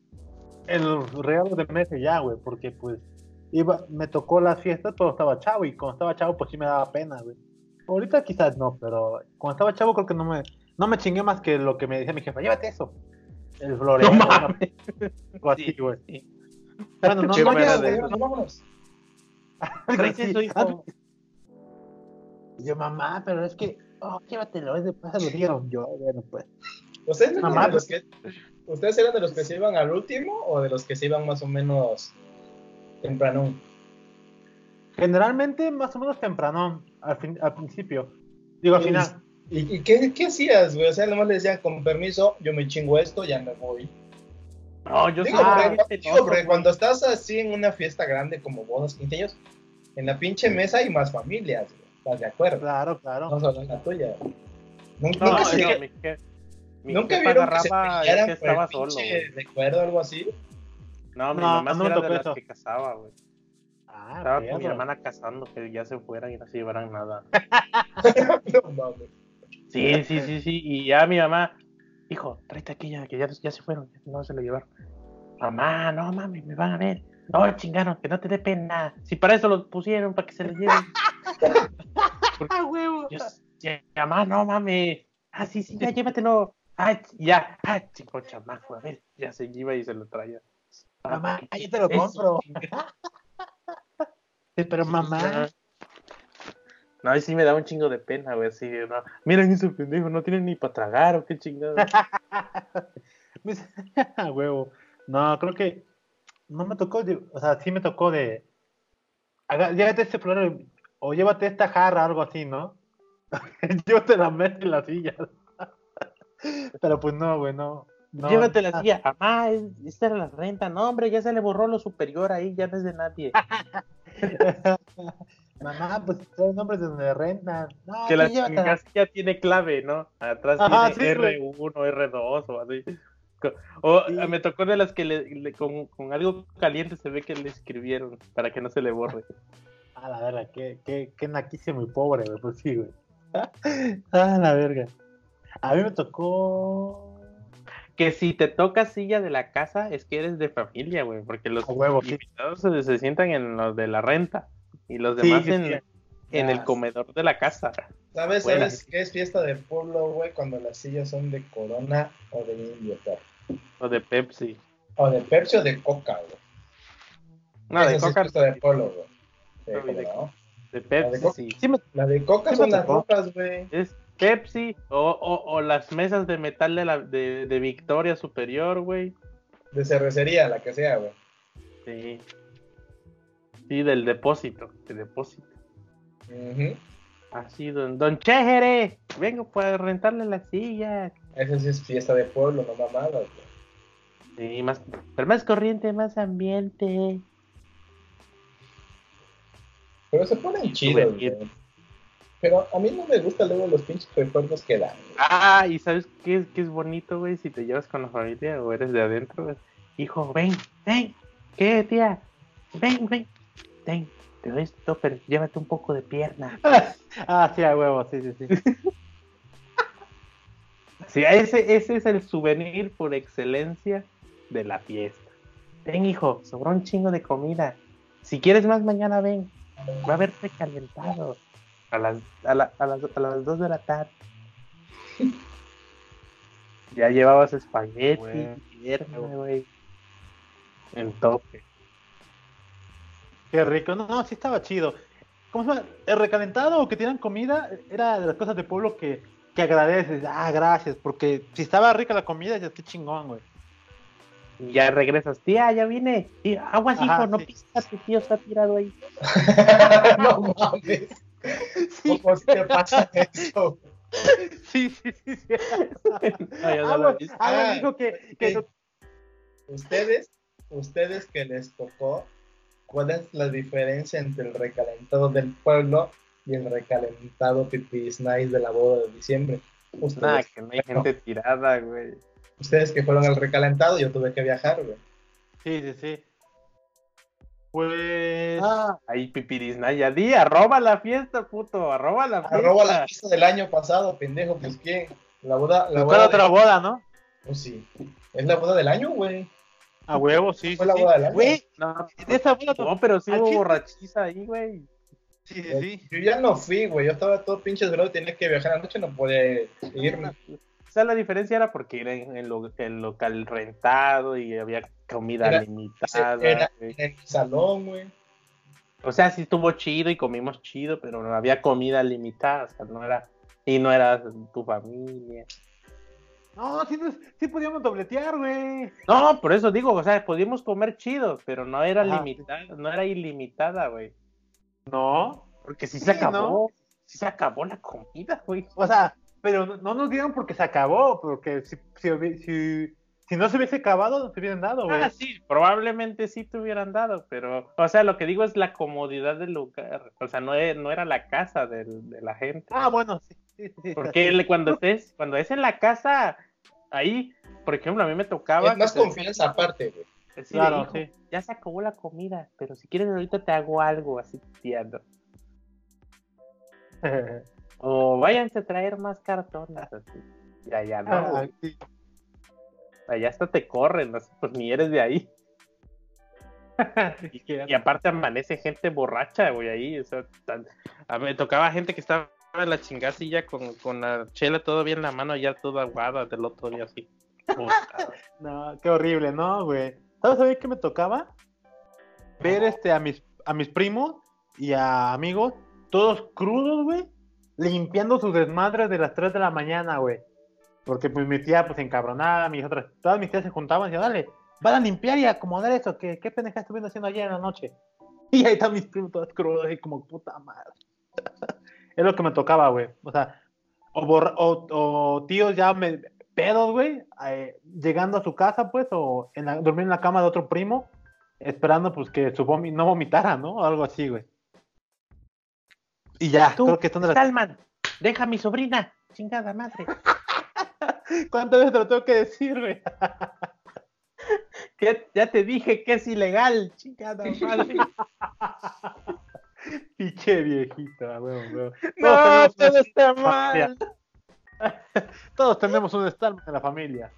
en los regalos de meses ya, güey, porque pues iba, me tocó las fiestas, pero estaba chavo, y cuando estaba chavo pues sí me daba pena, güey. Ahorita quizás no, pero cuando estaba chavo creo que no me, no me chingué más que lo que me decía mi jefa, llévate eso. El No mames. algo así, Sí, güey. sí. Bueno, no, no de- vámonos. hijo. Y yo, mamá, pero es que, oh, llévatelo, es de paso lo dieron yo, bueno, pues. ¿Ustedes, eran Mamá, de los que, ¿Ustedes eran de los que se iban al último o de los que se iban más o menos temprano? Generalmente más o menos temprano, al, fin, al principio. Digo, al final. ¿Y, y qué, qué hacías, güey? O sea, nomás le decían, con permiso, yo me chingo esto, ya me voy. No, yo Digo, soy Ah, porque, digo, loco, porque cuando estás así en una fiesta grande como bodas, 15 años, en la pinche mesa hay más familias, güey. ¿Estás de acuerdo? Claro, claro. A hablar de la tuya. Nunca, No, nunca se- que mi mi ¿Nunca vieron que se agarraba, pelearan es que por el estaba solo, recuerdo o algo así? No, mi No, mamá no era de las que casaba, güey. Ah, Estaba con mi hermana casando, que ya se fueran y no se llevaran nada. no. Sí, sí, sí, sí. Y ya mi mamá, hijo, tráete aquella, que ya, ya se fueron, no se lo llevaron. Mamá, no mames, me van a ver. No, chingaron, que no te dé pena. Si para eso lo pusieron, para que se lo lleven. Ah, huevo. Yo, ya, no mames. Ah, sí, sí, ya llévatelo. Ah, ya, ah, chico chamaco, a ver, ya se iba y se lo traía. Ah, Mamá, qué yo te lo compro. Sí, pero mamá. No, ahí sí me da un chingo de pena, güey. Así, no. Miren ese pendejo, no tiene ni para tragar o qué chingado. "Ah, huevo. No, creo que no me tocó, o sea, sí me tocó de. haga- Llévate este florero o llévate esta jarra, algo así, ¿no? Llévate la mesa y la silla. Pero pues no, güey, no. no. Llévate la Ah, silla. Mamá, es- esta era la renta. No, hombre, ya se le borró lo superior ahí, ya no es de nadie. Mamá, pues trae nombres de donde rentan. No, que la chingasilla tiene clave, ¿no? Atrás Ajá, tiene sí, güey. R1, R2 o así. O Sí. me tocó de las que le, le- con, con algo caliente se ve que le escribieron para que no se le borre. A la verga, qué, qué, qué naquicio muy pobre, güey, pues sí, güey. Ah, la verga. A mí me tocó. Que si te toca silla de la casa es que eres de familia, güey, porque los A sí. invitados se, se sientan en los de la renta y los demás sí, en, sí. en el comedor de la casa. ¿Sabes, Buena. ¿Sabes qué es fiesta de pueblo, güey? Cuando las sillas son de Corona o de Indio. O de Pepsi. O de Pepsi o de Coca, güey. No, de es Coca. fiesta de pueblo, güey. Sí, No, de- no. De de Pepsi. Sí me, La de Coca Sí son las rojas, güey. Es Pepsi o, o, o las mesas de metal de, la, de, de Victoria Superior, güey. De cervecería, la que sea, güey. Sí. Sí, del depósito. De depósito. Ujú. Así, don, don Chéjere, vengo para rentarle la silla. Esa sí es fiesta de pueblo, no mamadas, güey. Sí, más, pero más corriente, más ambiente. Pero se ponen chidos, güey. Pero a mí no me gustan luego los pinches recuerdos que dan. güey. Ah, y ¿sabes qué, es- qué es bonito, güey? Si te llevas con la familia o eres de adentro, güey. Hijo, ven, ven. ¿Qué, tía? Ven, ven. Ven, te doy esto, pero llévate un poco de pierna. Ah, sí, a huevo, sí, sí, sí. Sí, ese, ese es el souvenir por excelencia de la fiesta. Ven, hijo, sobró un chingo de comida. si quieres más mañana ven, va a haber recalentado a las, a, la- a las, a las 2 de la tarde. Ya llevabas espagueti, pierna, güey. En tope. Qué rico. No, no, sí estaba chido. ¿Cómo se llama? El recalentado o que tienen comida era de las cosas de pueblo que, que agradeces. Ah, gracias. Porque si estaba rica la comida, ya qué chingón, güey. Y ya regresas, tía, ya vine. Y aguas, Ajá, hijo, no sí. pisas, tu tío está tirado ahí. no mames. ¿Cómo se te pasa eso? Sí, sí, sí. sí. No, ya no Ah, ah, Ah, dijo que, que sí. Ustedes, ustedes que les tocó, ¿cuál es la diferencia entre el recalentado del pueblo y el recalentado pipis nice de la boda de diciembre? Ustedes, Nada, que no hay gente tirada, güey. Ustedes que fueron al recalentado, yo tuve que viajar, güey. Sí, sí, sí. Pues. Ah, ahí pipirisnaya, di, arroba la fiesta, puto, arroba la fiesta. Arroba la fiesta del año pasado, pendejo, pues quién. La boda, la ¿Cuál boda otra de- boda, no? Pues sí. Es la boda del año, güey. A huevo, sí. Fue sí, la sí. boda del año. Güey, No, de esa boda. no, pero sí hubo borrachiza ahí, güey. Sí, sí, sí. Yo ya no fui, güey. Yo estaba todo pinche drogado, tenía que viajar anoche, no podía irme. O sea, la diferencia era porque era en el, lo- el local rentado y había comida Era- limitada. Era en el salón, güey. O sea, sí estuvo chido y comimos chido, pero no había comida limitada, o sea, no era, y no era tu familia. No, sí, sí podíamos dobletear, güey. No, por eso digo, o sea, podíamos comer chido, pero no era Ajá. limitada, no era ilimitada, güey. No. Porque sí Sí, se acabó, ¿no? sí se acabó la comida, güey. O sea, pero no- no nos dieron porque se acabó, porque si, si, si, si no se hubiese acabado, nos hubieran dado, güey. Ah, sí, probablemente sí te hubieran dado, pero, o sea, lo que digo es la comodidad del lugar, o sea, no, e- no era la casa del- de la gente. Ah, bueno, sí. sí, sí, Porque sí. cuando estés, cuando es en la casa, ahí, por ejemplo, a mí me tocaba. Es más confianza aparte, güey. decir, Claro, "Hijo, sí. Ya se acabó la comida, pero si quieres ahorita te hago algo así tirando. O váyanse a traer más cartones así. Ya, ya, no. Ah, sí. Allá hasta te corren, así, pues ni eres de ahí. Y aparte amanece gente borracha, güey, ahí. O sea, tan- a me tocaba gente que estaba en la chingacilla con, con la chela todavía en la mano, ya toda aguada del otro día así. No, qué horrible, ¿no, güey? ¿Sabes a mí qué me tocaba? Ver este a mis, a mis primos y a amigos, todos crudos, güey, limpiando sus desmadres de las 3 de la mañana, güey. Porque pues mi tía pues encabronada, mis otras, todas mis tías se juntaban y decían, dale, van a limpiar y acomodar eso, que qué pendeja estuvieron haciendo ayer en la noche. Y ahí están mis primos todos crudos y como puta madre. es lo que me tocaba, güey. O sea, o, borra- o, tíos ya me, pedos, güey, eh, llegando a su casa, pues, o en la, dormir en la cama de otro primo, esperando, pues, que su no vomitara, ¿no? O algo así, güey. Y ya, Tú, creo que son de las... Salman, deja a mi sobrina, chingada madre. ¿Cuántas veces te lo tengo que decir, güey? Que ya te dije que es ilegal, chingada madre. Pinche viejito, ah, güey, güey. No, todo está mal. Todos tenemos un Stallman en la familia.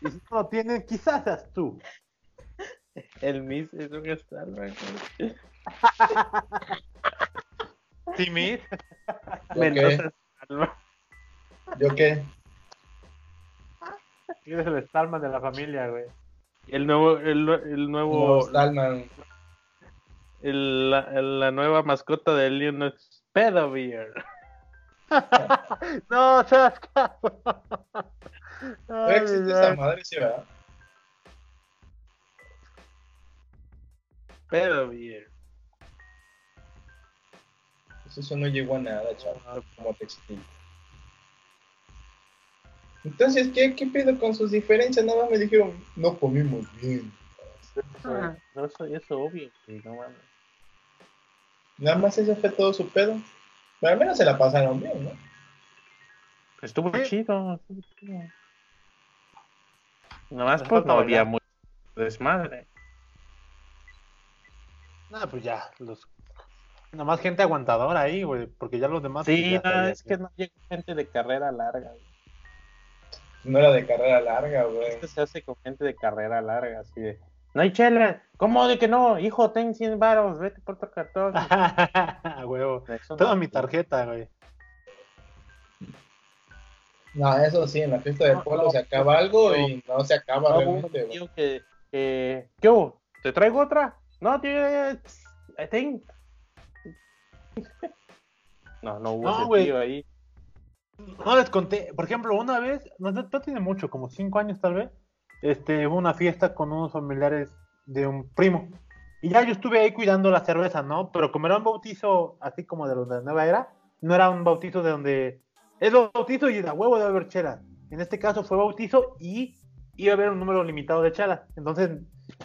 Y si no lo tienen, quizás seas tú. El Miss es un Starman. ¿Yo Mendoza. ¿Yo qué? Eres el Stallman de la familia, güey. El nuevo, el, el No, nuevo, Stallman. el- la, la nueva mascota de Leon es Pedobeer. No, seas cabrón. ¿No Ay, existe esa madre, sí, verdad? Pedobeer. Pues eso no llegó a nada, chaval. Como te explico. Entonces, ¿qué, ¿qué pedo con sus diferencias? Nada más me dijeron, no comimos bien. Ah, No, eso es obvio, no mames. Nada más eso fue todo su pedo. Pero al menos se la pasaron bien, ¿no? Estuvo Sí. chido. Nada más pues no había mucho desmadre. No, pues ya, los... Nada más gente aguantadora ahí, güey, porque ya los demás... pues, Sí, ya no, es que no llega gente de carrera larga. güey. No era de carrera larga, güey. Esto se hace con gente de carrera larga, así de, No hay chela. ¿Cómo de que no? Hijo, ten 100 varos, vete por tu cartón. Huevo. Toda no. mi tarjeta, güey. No, eso sí, en la fiesta de No, pueblo no, se acaba algo y no se acaba No, realmente, güey. que, que, ¿Qué hubo? ¿Te traigo otra? No, tío, ya, No, no hubo No, ese güey. tío ahí. No les conté, por ejemplo, una vez, no, no- tiene mucho, como cinco años tal vez, este, hubo una fiesta con unos familiares de un primo. Y ya yo estuve ahí cuidando la cerveza, ¿no? Pero como era un bautizo así como de los de la nueva era, no era un bautizo de donde es bautizo y de a huevo debe haber chelas. En este caso fue bautizo y iba a haber un número limitado de chelas. Entonces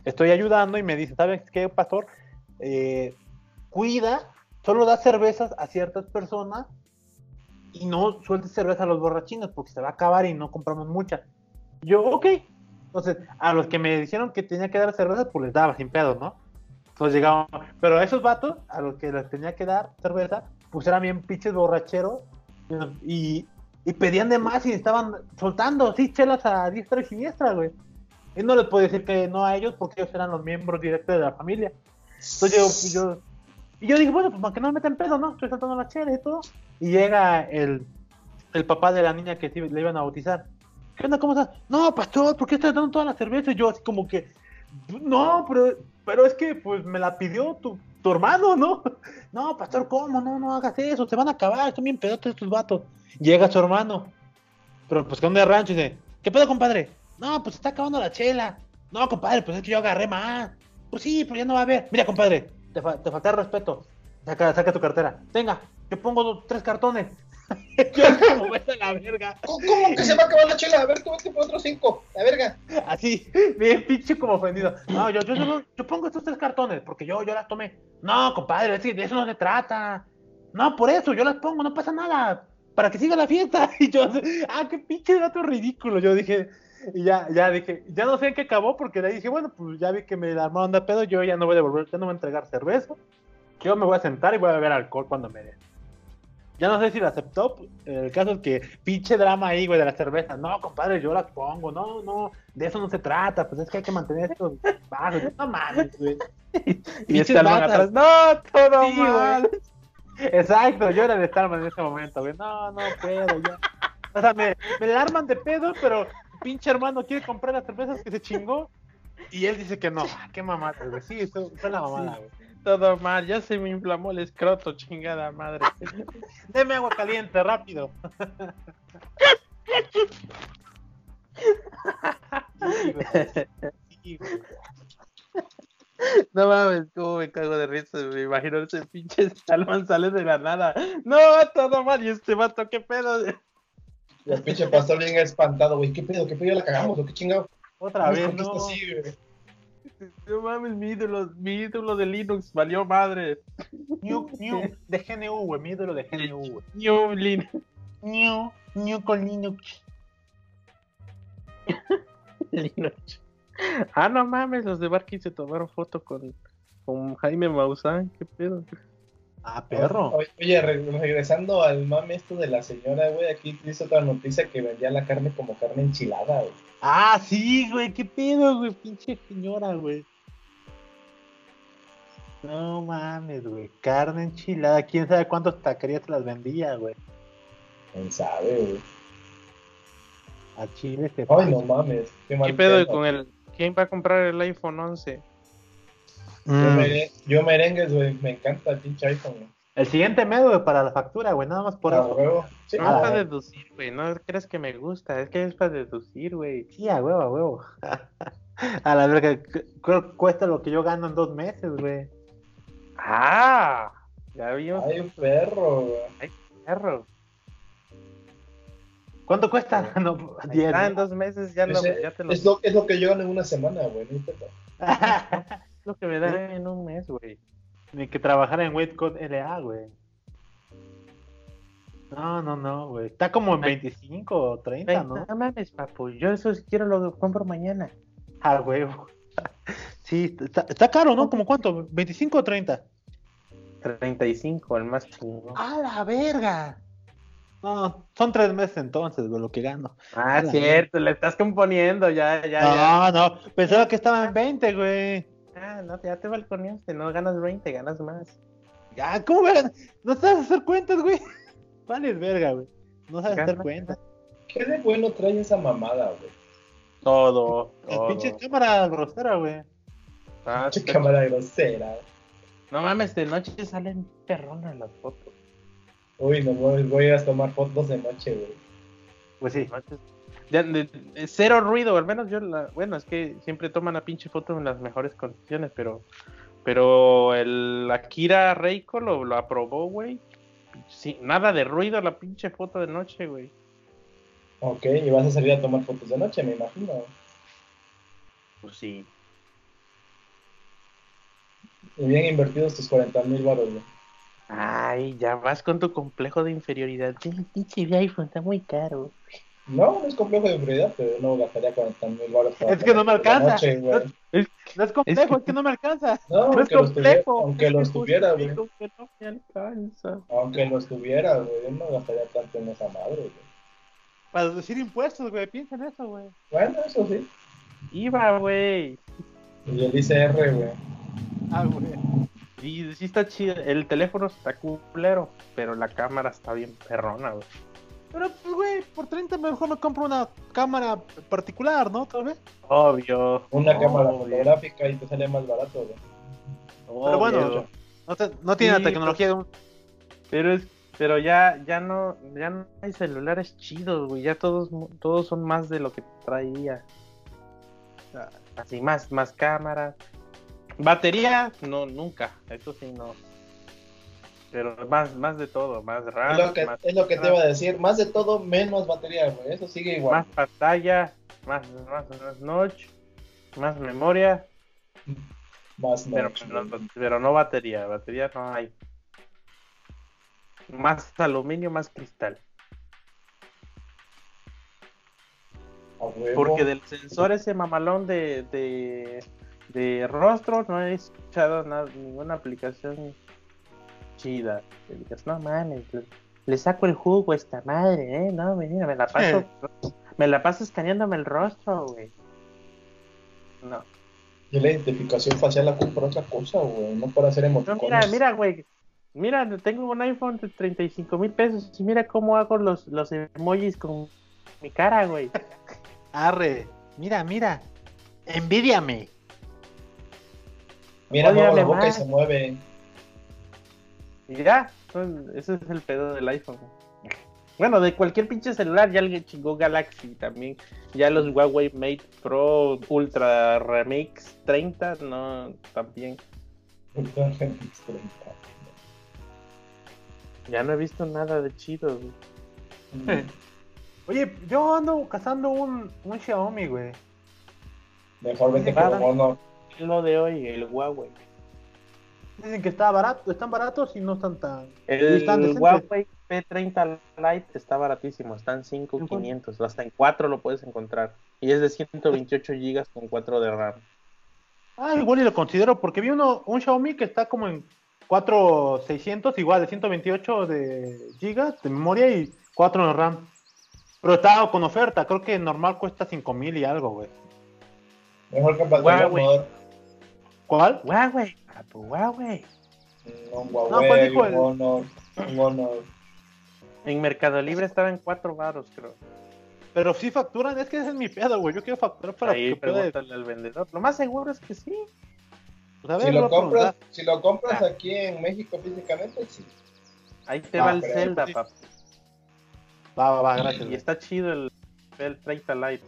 estoy ayudando y me dice, ¿sabes qué, pastor? Eh, cuida, solo da cervezas a ciertas personas y no sueltes cerveza a los borrachinos porque se va a acabar y no compramos mucha. Yo, ok. Entonces, a los que me dijeron que tenía que dar cerveza, pues les daba sin pedo, ¿no? Entonces llegaban. Pero a esos vatos, a los que les tenía que dar cerveza, pues eran bien pinches borracheros y, y pedían de más y estaban soltando, así, chelas a diestra y siniestra, güey. Y no les puedo decir que no a ellos porque ellos eran los miembros directos de la familia. Entonces yo, yo, y yo dije, bueno, pues para que no me metan pedo, ¿no? Estoy saltando la chela y todo. Y llega el, el papá de la niña que le iban a bautizar. ¿Qué onda? ¿Cómo estás? No, pastor, ¿por qué estás dando toda la cerveza? Y yo así como que, no, pero, pero es que pues me la pidió tu, tu hermano, ¿no? No, pastor, ¿cómo? No, no hagas eso, se van a acabar, están bien pedotes estos vatos. Llega su hermano, pero pues que de rancho y dice, ¿qué pedo, compadre? No, pues está acabando la chela. No, compadre, pues es que yo agarré más. Pues sí, pero ya no va a haber. Mira, compadre, te, fa- te falta respeto. Saca, saca tu cartera. Venga, yo pongo dos- tres cartones. yo como vete a la verga. ¿Cómo, cómo que se va a acabar la chela? A ver, tú vete por otros cinco. La verga. Así, bien pinche como ofendido. No, yo, yo, solo- yo pongo estos tres cartones porque yo, yo las tomé. No, compadre, de eso no se trata. No, por eso, yo las pongo, no pasa nada. Para que siga la fiesta. Y yo, ah, qué pinche dato ridículo. Yo dije, y ya, ya dije, ya no sé en qué acabó porque de ahí dije, bueno, pues ya vi que me la armaron de pedo, yo ya no voy a devolver, ya no voy a entregar cerveza. Yo me voy a sentar y voy a beber alcohol cuando me dé. Ya no sé si la aceptó. El caso es que pinche drama ahí, güey, de la cerveza. No, compadre, yo las pongo. No, no, de eso no se trata. Pues es que hay que mantener esto bajo. No mames, güey. Y Pinches este atrás, no, todo Sí, güey. mal. Exacto, yo era el Starman en ese momento, güey. No, no puedo, ya. O sea, me, me la arman de pedo, pero pinche hermano quiere comprar las cervezas que se chingó. Y él dice que no. Ah, Qué mamada, güey. Sí, eso fue la mamada, güey. Todo mal, ya se me inflamó el escroto, chingada madre. Deme agua caliente, rápido. Sí, güey. Sí, güey. No mames, cómo me cago de risa, me imagino ese pinche Salman sale de la nada. No, todo mal, y este vato, qué pedo. Y el pinche pastor bien espantado, güey. ¿Qué pedo? ¿Qué pedo? ¿Ya la cagamos? ¿O qué chingado? Otra vez, ¿Por qué no. así, güey? No mames, mi ídolo, mi ídolo de Linux valió madre. New, new, de GNU, güey. Mi ídolo de GNU, güey. New Linux. New, new con Linux. Linux. Ah, no mames, los de Barky se tomaron foto con, con Jaime Maussan, qué pedo. Ah, perro. Oye, oye, re- regresando al mame esto de la señora, güey, aquí dice otra noticia que vendía la carne como carne enchilada, güey. Ah, sí, güey, qué pedo, güey, pinche señora, güey. No mames, güey, carne enchilada, quién sabe cuántos taquerías las vendía, güey. ¿Quién sabe, güey? A Chile se Ay, no mames. Qué, mal ¿Qué pedo con el... ¿Quién va a comprar el iPhone 11? Yo, Mm. yo merengues, güey. Me encanta el pinche iPhone, güey. El siguiente medio güey, para la factura, güey, nada más por Ah, eso. huevo. Sí, No Ah, es para deducir, güey, no crees que me gusta, es que es para deducir, güey. Sí, a huevo, a huevo. a la verga, cu- cu- cuesta lo que yo gano en dos meses, güey. Ah, ya vimos, Ay, perro, güey. perro. ¿Cuánto cuesta? No, Ahí 10. está, en dos meses ya, lo, Ese- ya te lo... Es lo, es lo que yo gano en una semana, güey. No lo que me dan en un mes, güey. Ni que trabajar en Weightcode LA, güey. No, no, no, güey. Está como en 25 o 30, Ay, ¿no? No mames, papu, yo eso si quiero lo compro mañana. Ah, güey. Sí, está, está caro, ¿no? ¿Como cuánto? ¿25 o 30? 35, el más chingón. ¡A la verga! No, son tres meses entonces, güey, lo que gano. Ah, cierto, le estás componiendo, ya, ya, ya. No, no, pensaba que estaba en 20, güey. Ah, no, ya te balconeaste, no ganas 20, ganas más. Ya, ¿cómo me ganas? No sabes hacer cuentas, güey. Vales verga, güey. No sabes hacer cuentas. ¿Qué de bueno trae esa mamada, güey? Todo, La todo. pinche cámara grosera, güey. Ah, Pinche cámara grosera. No mames, de noche salen perronas las fotos. Uy, no voy, voy a tomar fotos de noche, güey. Pues sí. De- de- cero ruido, al menos yo, la, bueno, es que siempre toman la pinche foto en las mejores condiciones, pero, pero el Akira Reiko lo, lo aprobó, güey. Sí, nada de ruido la pinche foto de noche, güey. Ok, y vas a salir a tomar fotos de noche, me imagino. Pues sí. Y bien invertidos tus 40 mil baros, güey. Ay, ya vas con tu complejo de inferioridad. El pinche iPhone está muy caro. No, no es complejo de prioridad, pero no gastaría 40 mil baros para Es que no me alcanza. noche. No es complejo, Es es que- no me alcanza. No, No es aunque complejo. aunque es que los tuviera, güey. justifico que no me alcanza. Aunque los tuviera, güey, yo no gastaría tanto en esa madre, güey. Para deducir impuestos, güey. Piensa en eso, güey. Bueno, eso sí. Iba, güey. Y el ICR, güey. Ah, güey. Y sí está chido. El teléfono está culero, pero la cámara está bien perrona, güey. Pero, pues, güey, por 30 mejor me compro una cámara particular, ¿no? Tal vez. Obvio. Una cámara obvio, fotográfica y te sale más barato, güey. Pero bueno. No, te- no tiene Sí, la tecnología de un. Pero es, pero ya, ya no, ya no hay celulares chidos, güey. Ya todos, todos son más de lo que traía. Así más, más cámaras. Batería, no, nunca. Eso sí no. Pero más, más de todo, más RAM, Es lo que, más, es lo que te iba a decir. Más de todo, menos batería, güey. Eso sigue igual. más pantalla, más, más, más notch, más memoria, Más no. pero, no, pero no batería. Batería no hay. Más aluminio, más cristal. Porque del sensor ese mamalón de, de, de rostro no he escuchado nada, ninguna aplicación chida. Que digas, no mames, le, le saco el jugo a esta madre, eh. No, mira, me la paso, me la paso escaneándome el rostro, güey. No. Yo la identificación facial la compro otra cosa, güey. No para hacer No, emoticones. mira, mira, güey. Mira, tengo un iPhone de 35 mil pesos y mira cómo hago los, los emojis con mi cara, güey. Arre. Mira, mira. Envidiame. Mira, muevo la boca y se mueve. Y ya, pues, ese es el pedo del iPhone. Bueno, de cualquier pinche celular, ya alguien chingó Galaxy también. Ya los Huawei Mate Pro Ultra Remix 30, no, también. Ya no he visto nada de chido, güey. Oye, yo ando cazando un, un Xiaomi, güey. Mejor vete por mono. Lo de hoy, el Huawei. Dicen que está barato, están baratos y no están tan. El están. Huawei P30 Lite está baratísimo, está en 5,500. Hasta en 4 lo puedes encontrar. Y es de 128 GB con 4 de RAM. Ah, igual y lo considero porque vi uno, un Xiaomi que está como en 4600, igual de 128 de gigas de memoria y 4 de RAM. Pero estaba con oferta, creo que normal cuesta 5000 y algo, güey. Mejor que para Huawei. ¿Cuál? Huawei, papu, Huawei. Un No, Huawei, pues dijo el- un Honor. Honor. En Mercado Libre estaba en 4 baros, creo. Pero sí facturan, es que ese es mi pedo, güey. Yo quiero facturar para Ahí que pueda. pregúntale al vendedor. Lo más seguro es que sí. Pues, a ver, Si lo compras, si lo compras aquí en México físicamente, sí. Ahí te Ah, va el pero- Zelda, sí. papu. Va, va, va, gracias. Y güey. está chido el, el 30 Lite.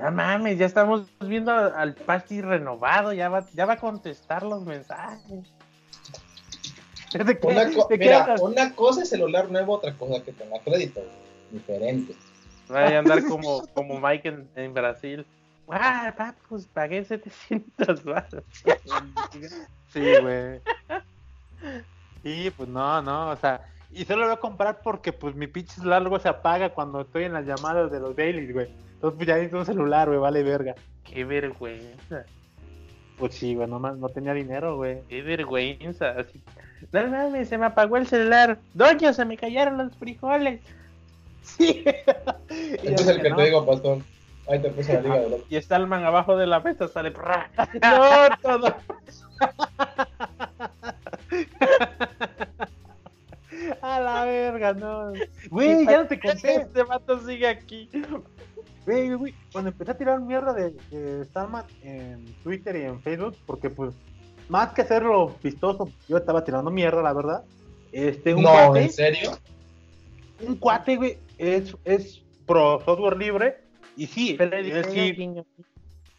No mames, ya estamos viendo al Pasti renovado, ya va, ya va a contestar los mensajes. ¿De qué- Una, co- de qué mira, una cosa es celular nuevo, otra cosa que tenga crédito. Diferente. Vaya a andar como, como Mike en, en Brasil. Ah, papus, pagué 700 baros. Sí, güey. Sí, pues no, no, o sea, y solo lo voy a comprar porque pues mi pinche celular luego se apaga cuando estoy en las llamadas de los dailies, güey. Entonces pues ya necesito un celular, güey, vale verga. Qué vergüenza. Pues sí, güey, no, no tenía dinero, güey. Qué vergüenza. Así. No mames, se me apagó el celular. Doña, se me cayeron los frijoles. Sí. Este es el que no. te digo, pastor. Ahí te puse la liga de Y está el man abajo de la mesa, sale. No, todo. A la verga, no. Güey, ya no te conté. Este vato sigue aquí. Güey, güey, cuando empecé a tirar mierda de, de Starman en Twitter y en Facebook, porque pues, más que hacerlo vistoso, yo estaba tirando mierda, la verdad. Este, un No, cuate, ¿en serio? un cuate, güey, es, es pro software libre, y sí, él sí,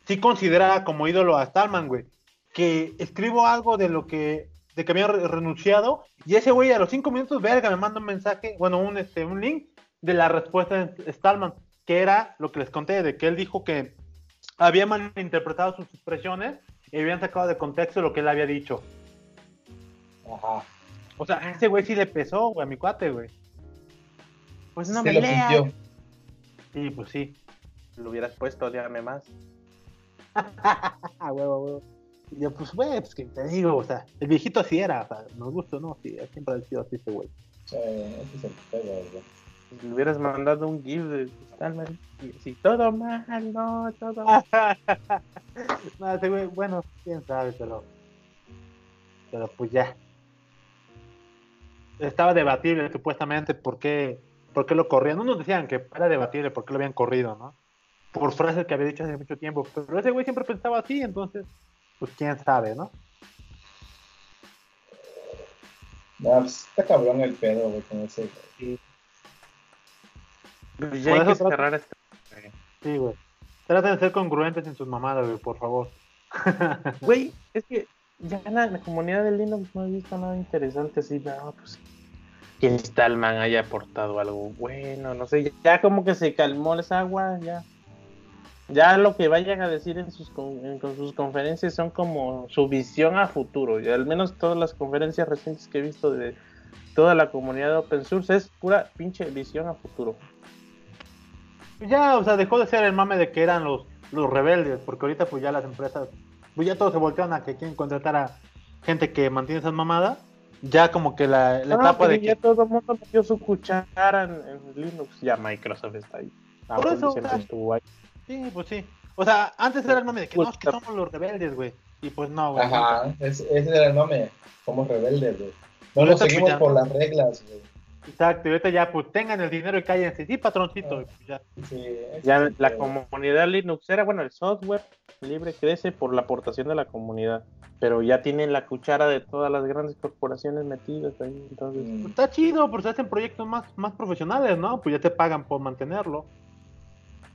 sí considera como ídolo a Stallman, güey. Que escribo algo de lo que de que había re- renunciado y ese güey a los cinco minutos, verga, me manda un mensaje, bueno, un este un link de la respuesta de Stallman, que era lo que les conté, de que él dijo que había malinterpretado sus expresiones y habían sacado de contexto lo que él había dicho. Ajá. O sea, a ese güey sí le pesó, güey, a mi cuate, güey. Pues no me sintió. Sí, pues sí. Lo hubieras puesto, dígame más. Huevo, huevo. Y yo, pues, güey, pues que te digo, o sea, el viejito así era, o sea, nos gusta, ¿no? Sí, siempre ha sido así ese güey. Sí, ese es el pedo, güey. Le hubieras mandado un GIF de así, todo mal, no, todo mal. no, ese güey, bueno, quién sabe, pero. Pero pues ya. Estaba debatible supuestamente por qué, por qué lo corrían. Unos decían que era debatible por qué lo habían corrido, ¿no? Por frases que había dicho hace mucho tiempo. Pero ese güey siempre pensaba así, entonces, pues quién sabe, ¿no? No, pues está cabrón el pedo, güey, con ese. güey. Pues ya Por hay que eso trata- cerrar este. Sí, güey. Traten de ser congruentes en sus mamadas, güey, por favor. Güey, es que ya en la, en la comunidad de Linux no he visto nada interesante así, no, pues que Stallman haya aportado algo bueno, no sé, ya como que se calmó esa agua, ya. Ya lo que vayan a decir en sus, con, en- con sus conferencias son como su visión a futuro, y al menos todas las conferencias recientes que he visto de toda la comunidad de open source es pura pinche visión a futuro. Ya, o sea, dejó de ser el mame de que eran los, los rebeldes, porque ahorita pues ya las empresas, pues ya todos se voltearon a que quieren contratar a gente que mantiene esas mamadas. Ya como que la, la No, etapa de ya que... todo el mundo metió su cuchara en, en Linux, ya Microsoft está ahí. Por eso, siempre o sea, ahí. Sí, pues sí. O sea, antes era el mame de que no, es que somos los rebeldes, güey. Y pues no, güey. Ajá, ese, ese era el nombre. Somos rebeldes, güey. No nos pues, seguimos ya. por las reglas, güey. Exacto, y ahorita ya pues tengan el dinero y cállense. Sí, patroncito. Ah. y pues ya. Sí, Ya la comunidad Linuxera, bueno, el software libre crece por la aportación de la comunidad, pero ya tienen la cuchara de todas las grandes corporaciones metidas ahí, entonces. Mm, Pues está chido, pues se hacen proyectos más, más profesionales, ¿no? Pues ya te pagan por mantenerlo.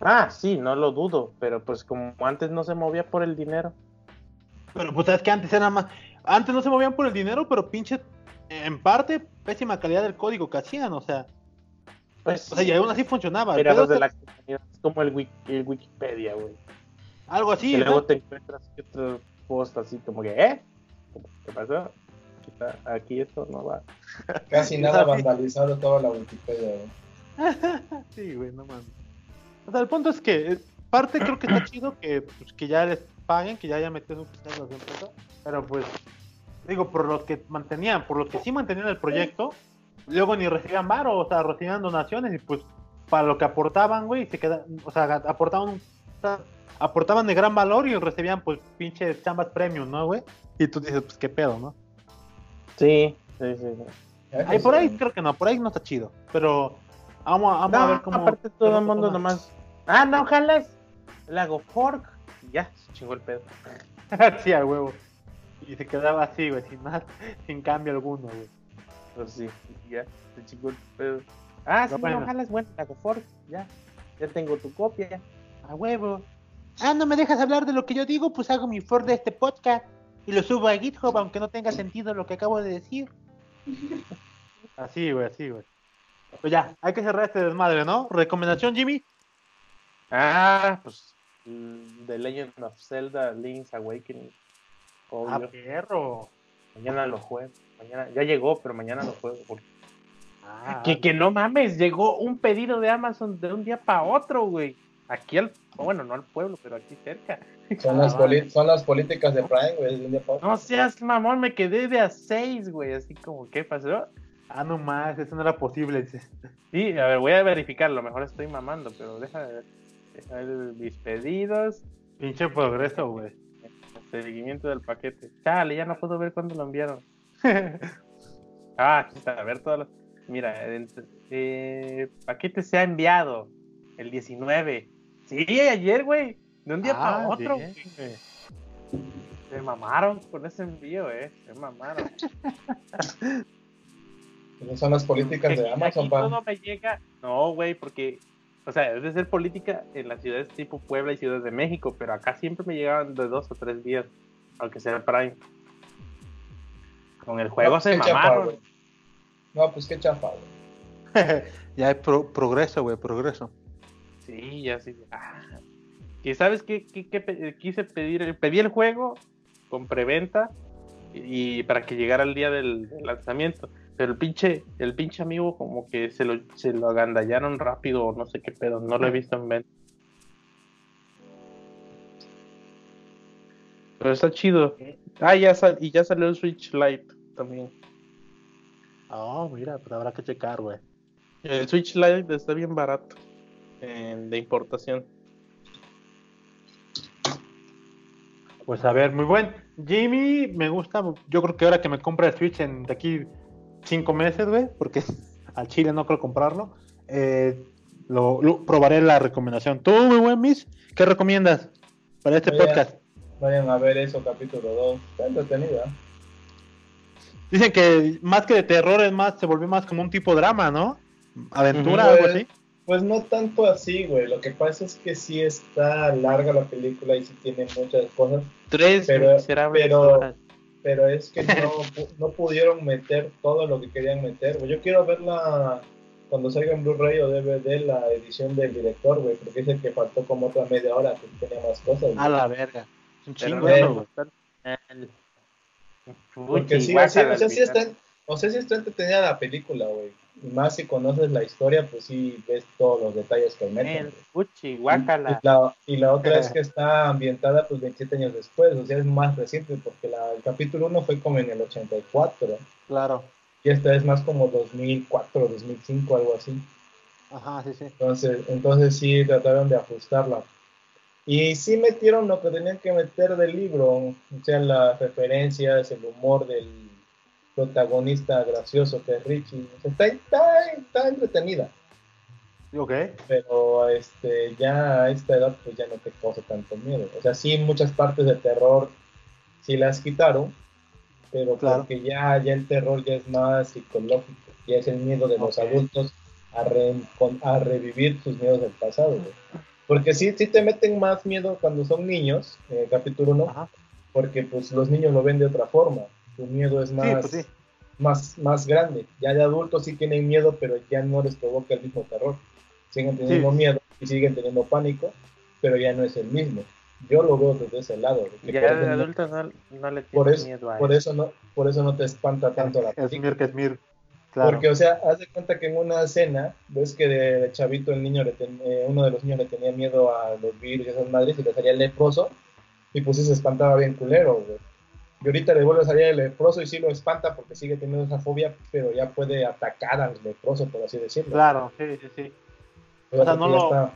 Ah, sí, no lo dudo, pero pues como antes no se movía por el dinero. Pero pues sabes que antes era más. Antes no se movían por el dinero, pero pinche. En parte, pésima calidad del código que hacían, o sea. Pues O sea, y aún así funcionaba. Los de la comunidad es como el, wiki- el Wikipedia, güey. Algo así, y ¿no? luego te encuentras que otro post así como que, ¿eh? ¿Qué pasó? Aquí esto no va. Casi nada vandalizado toda la Wikipedia, güey. Sí, güey, no mames. O sea, el punto es que, eh, parte creo que está chido que, pues, que ya les paguen, que ya hayan metido su las empresas, pero pues, digo, por los que mantenían, por los que sí mantenían el proyecto, luego ni recibían varo, o sea, recibían donaciones y pues, para lo que aportaban, güey, se quedan, o sea, aportaban, un- o sea, aportaban de gran valor y recibían, pues, pinches chambas premium, ¿no, güey? Y tú dices, pues, qué pedo, ¿no? Sí, sí, sí. por ahí creo que no, por ahí no está chido, pero vamos, a- vamos a ver cómo... aparte todo el mundo nomás. Ah, no, jalas. Le hago fork. y Ya, se chingó el pedo. sí, a huevo. Y se quedaba así, güey, sin nada, sin cambio alguno, güey. Pues sí, ya, se chingó el pedo. Ah, sí, Pero bueno. no, jalas, bueno, le hago fork. Ya, ya tengo tu copia. A huevo. Ah, no me dejas hablar de lo que yo digo, pues hago mi for de este podcast y lo subo a GitHub, aunque no tenga sentido lo que acabo de decir. Así, güey, así, güey. Pues ya, hay que cerrar este desmadre, ¿no? Recomendación, Jimmy. Ah, pues mm, The Legend of Zelda Link's Awakening. Ah, Obvio. perro. Mañana lo juego. Mañana, ya llegó, pero mañana lo juego. porque- Ah, Que, que no mames, llegó un pedido de Amazon de un día para otro, güey. aquí al, bueno, no al pueblo, pero aquí cerca. Son, las, Ah, poli- son las políticas de Prime, güey. de un día para otro. No seas mamón, me quedé de a seis, güey, así como, ¿qué pasó? Ah, no más, eso no era posible. Sí, a ver, voy a verificarlo, a lo mejor estoy mamando, pero deja de ver, deja ver mis pedidos, Pinche progreso, güey. seguimiento del paquete. Chale, ya no puedo ver cuándo lo enviaron. ah, aquí está, a ver todas las... Mira, el eh, paquete se ha enviado el 19. Sí, ayer, güey, de un día Ah, para otro. bien, güey. Se mamaron con ese envío, eh, se mamaron. Esas son las políticas de Amazon, aquí pa. todo me llega. No, güey, porque, o sea, debe ser política en las ciudades tipo Puebla y Ciudad de México, pero acá siempre me llegaban de dos o tres días, aunque sea Prime. Con el juego No, se chafa, mamaron. No, pues qué chafa, güey. ya hay pro- progreso, güey, progreso. Sí, ya sí. Ah. ¿Y sabes qué, qué- qué pe- quise pedir? Pedí el juego con preventa y para que llegara el día del, del lanzamiento. El pinche, el pinche amigo como que se lo, se lo agandallaron rápido o no sé qué pedo, no lo he visto en venta. Pero está chido. Ah, ya sal- y ya salió el Switch Lite también. Ah, mira, pero habrá que checar, güey. El Switch Lite está bien barato eh, de importación. Pues a ver, muy buen. Jimmy, me gusta. Yo creo que ahora que me compre el Switch en de aquí cinco meses, güey, porque al Chile no creo comprarlo. eh, lo, lo- probaré la recomendación. Tú, muy buen Miss, ¿qué recomiendas para este podcast? Vayan a ver eso, capítulo 2. Está entretenida. Dicen que más que de terror es más, se volvió más como un tipo drama, ¿no? Aventura, algo así. Pues no tanto así, güey. Lo que pasa es que sí está larga la película y sí tiene muchas cosas. Tres Pero- miserables pero- horas. Pero es que no, pu- no pudieron meter todo lo que querían meter. Yo quiero verla cuando salga en Blu-ray o DVD la edición del director, güey. Porque dice que faltó como otra media hora que tenía más cosas. A la verga. Es un chingo el- Porque sí, o sea, sí está, o sea, sí está entretenida la película, güey. Y más si conoces la historia, pues sí ves todos los detalles que meten. El guácala. Y la, y la otra es que está ambientada pues 27 años después, o sea, es más reciente porque la, el capítulo 1 fue como en el 84 Claro. y esta es más como 2004, 2005, algo así. Ajá, sí, sí. Entonces, entonces sí trataron de ajustarla. Y sí metieron lo que tenían que meter del libro, o sea, las referencias, el humor del protagonista gracioso que es Richie. Está, está, está entretenida, Ok. pero este, ya a esta edad pues ya no te causa tanto miedo. O sea, sí muchas partes de terror sí las quitaron, pero Claro. porque ya, ya el terror ya es más psicológico, ya es el miedo de los adultos a, re- a revivir sus miedos del pasado. güey. Porque sí, sí te meten más miedo cuando son niños, capítulo 1, Ajá. porque pues los niños lo ven de otra forma. Su miedo es más, Sí, pues sí. más, más grande. Ya de adultos sí tienen miedo, pero ya no les provoca el mismo terror. Siguen teniendo Sí. miedo y siguen teniendo pánico, pero ya no es el mismo. Yo lo veo desde ese lado. Ya de eso no, no, le por eso- miedo a por eso. eso no, por eso no te espanta tanto la película. Que Esmir. Claro. Porque, o sea, haz de cuenta que en una escena, ves que de, de chavito el niño, le ten- eh, uno de los niños le tenía miedo a los virus y esas madres y le salía leproso, y pues sí se espantaba bien culero, güey. Y ahorita le vuelve a salir el leproso y sí lo espanta porque sigue teniendo esa fobia, pero ya puede atacar al leproso, por así decirlo. Claro, sí, sí, sí. O sea, o sea, no porque lo- está-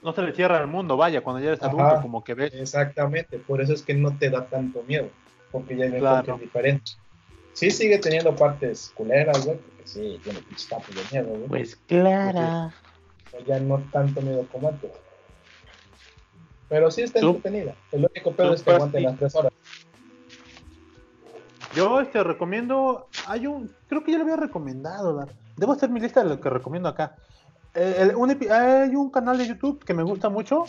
No se le cierra el mundo, vaya, cuando ya eres Ajá. adulto, como que ves. Exactamente, por eso es que no te da tanto miedo, porque ya hay Claro. es diferente. Sí sigue teniendo partes culeras, güey, porque sí, tiene pinches de miedo, güey. Pues clara. pero ya no tanto miedo como antes. Pero sí está Tú- entretenida. El único pedo es que aguante las tres horas. Yo este recomiendo, hay un, creo que ya lo había recomendado, ¿verdad? debo hacer mi lista de lo que recomiendo acá. Eh, el- hay un canal de YouTube que me gusta mucho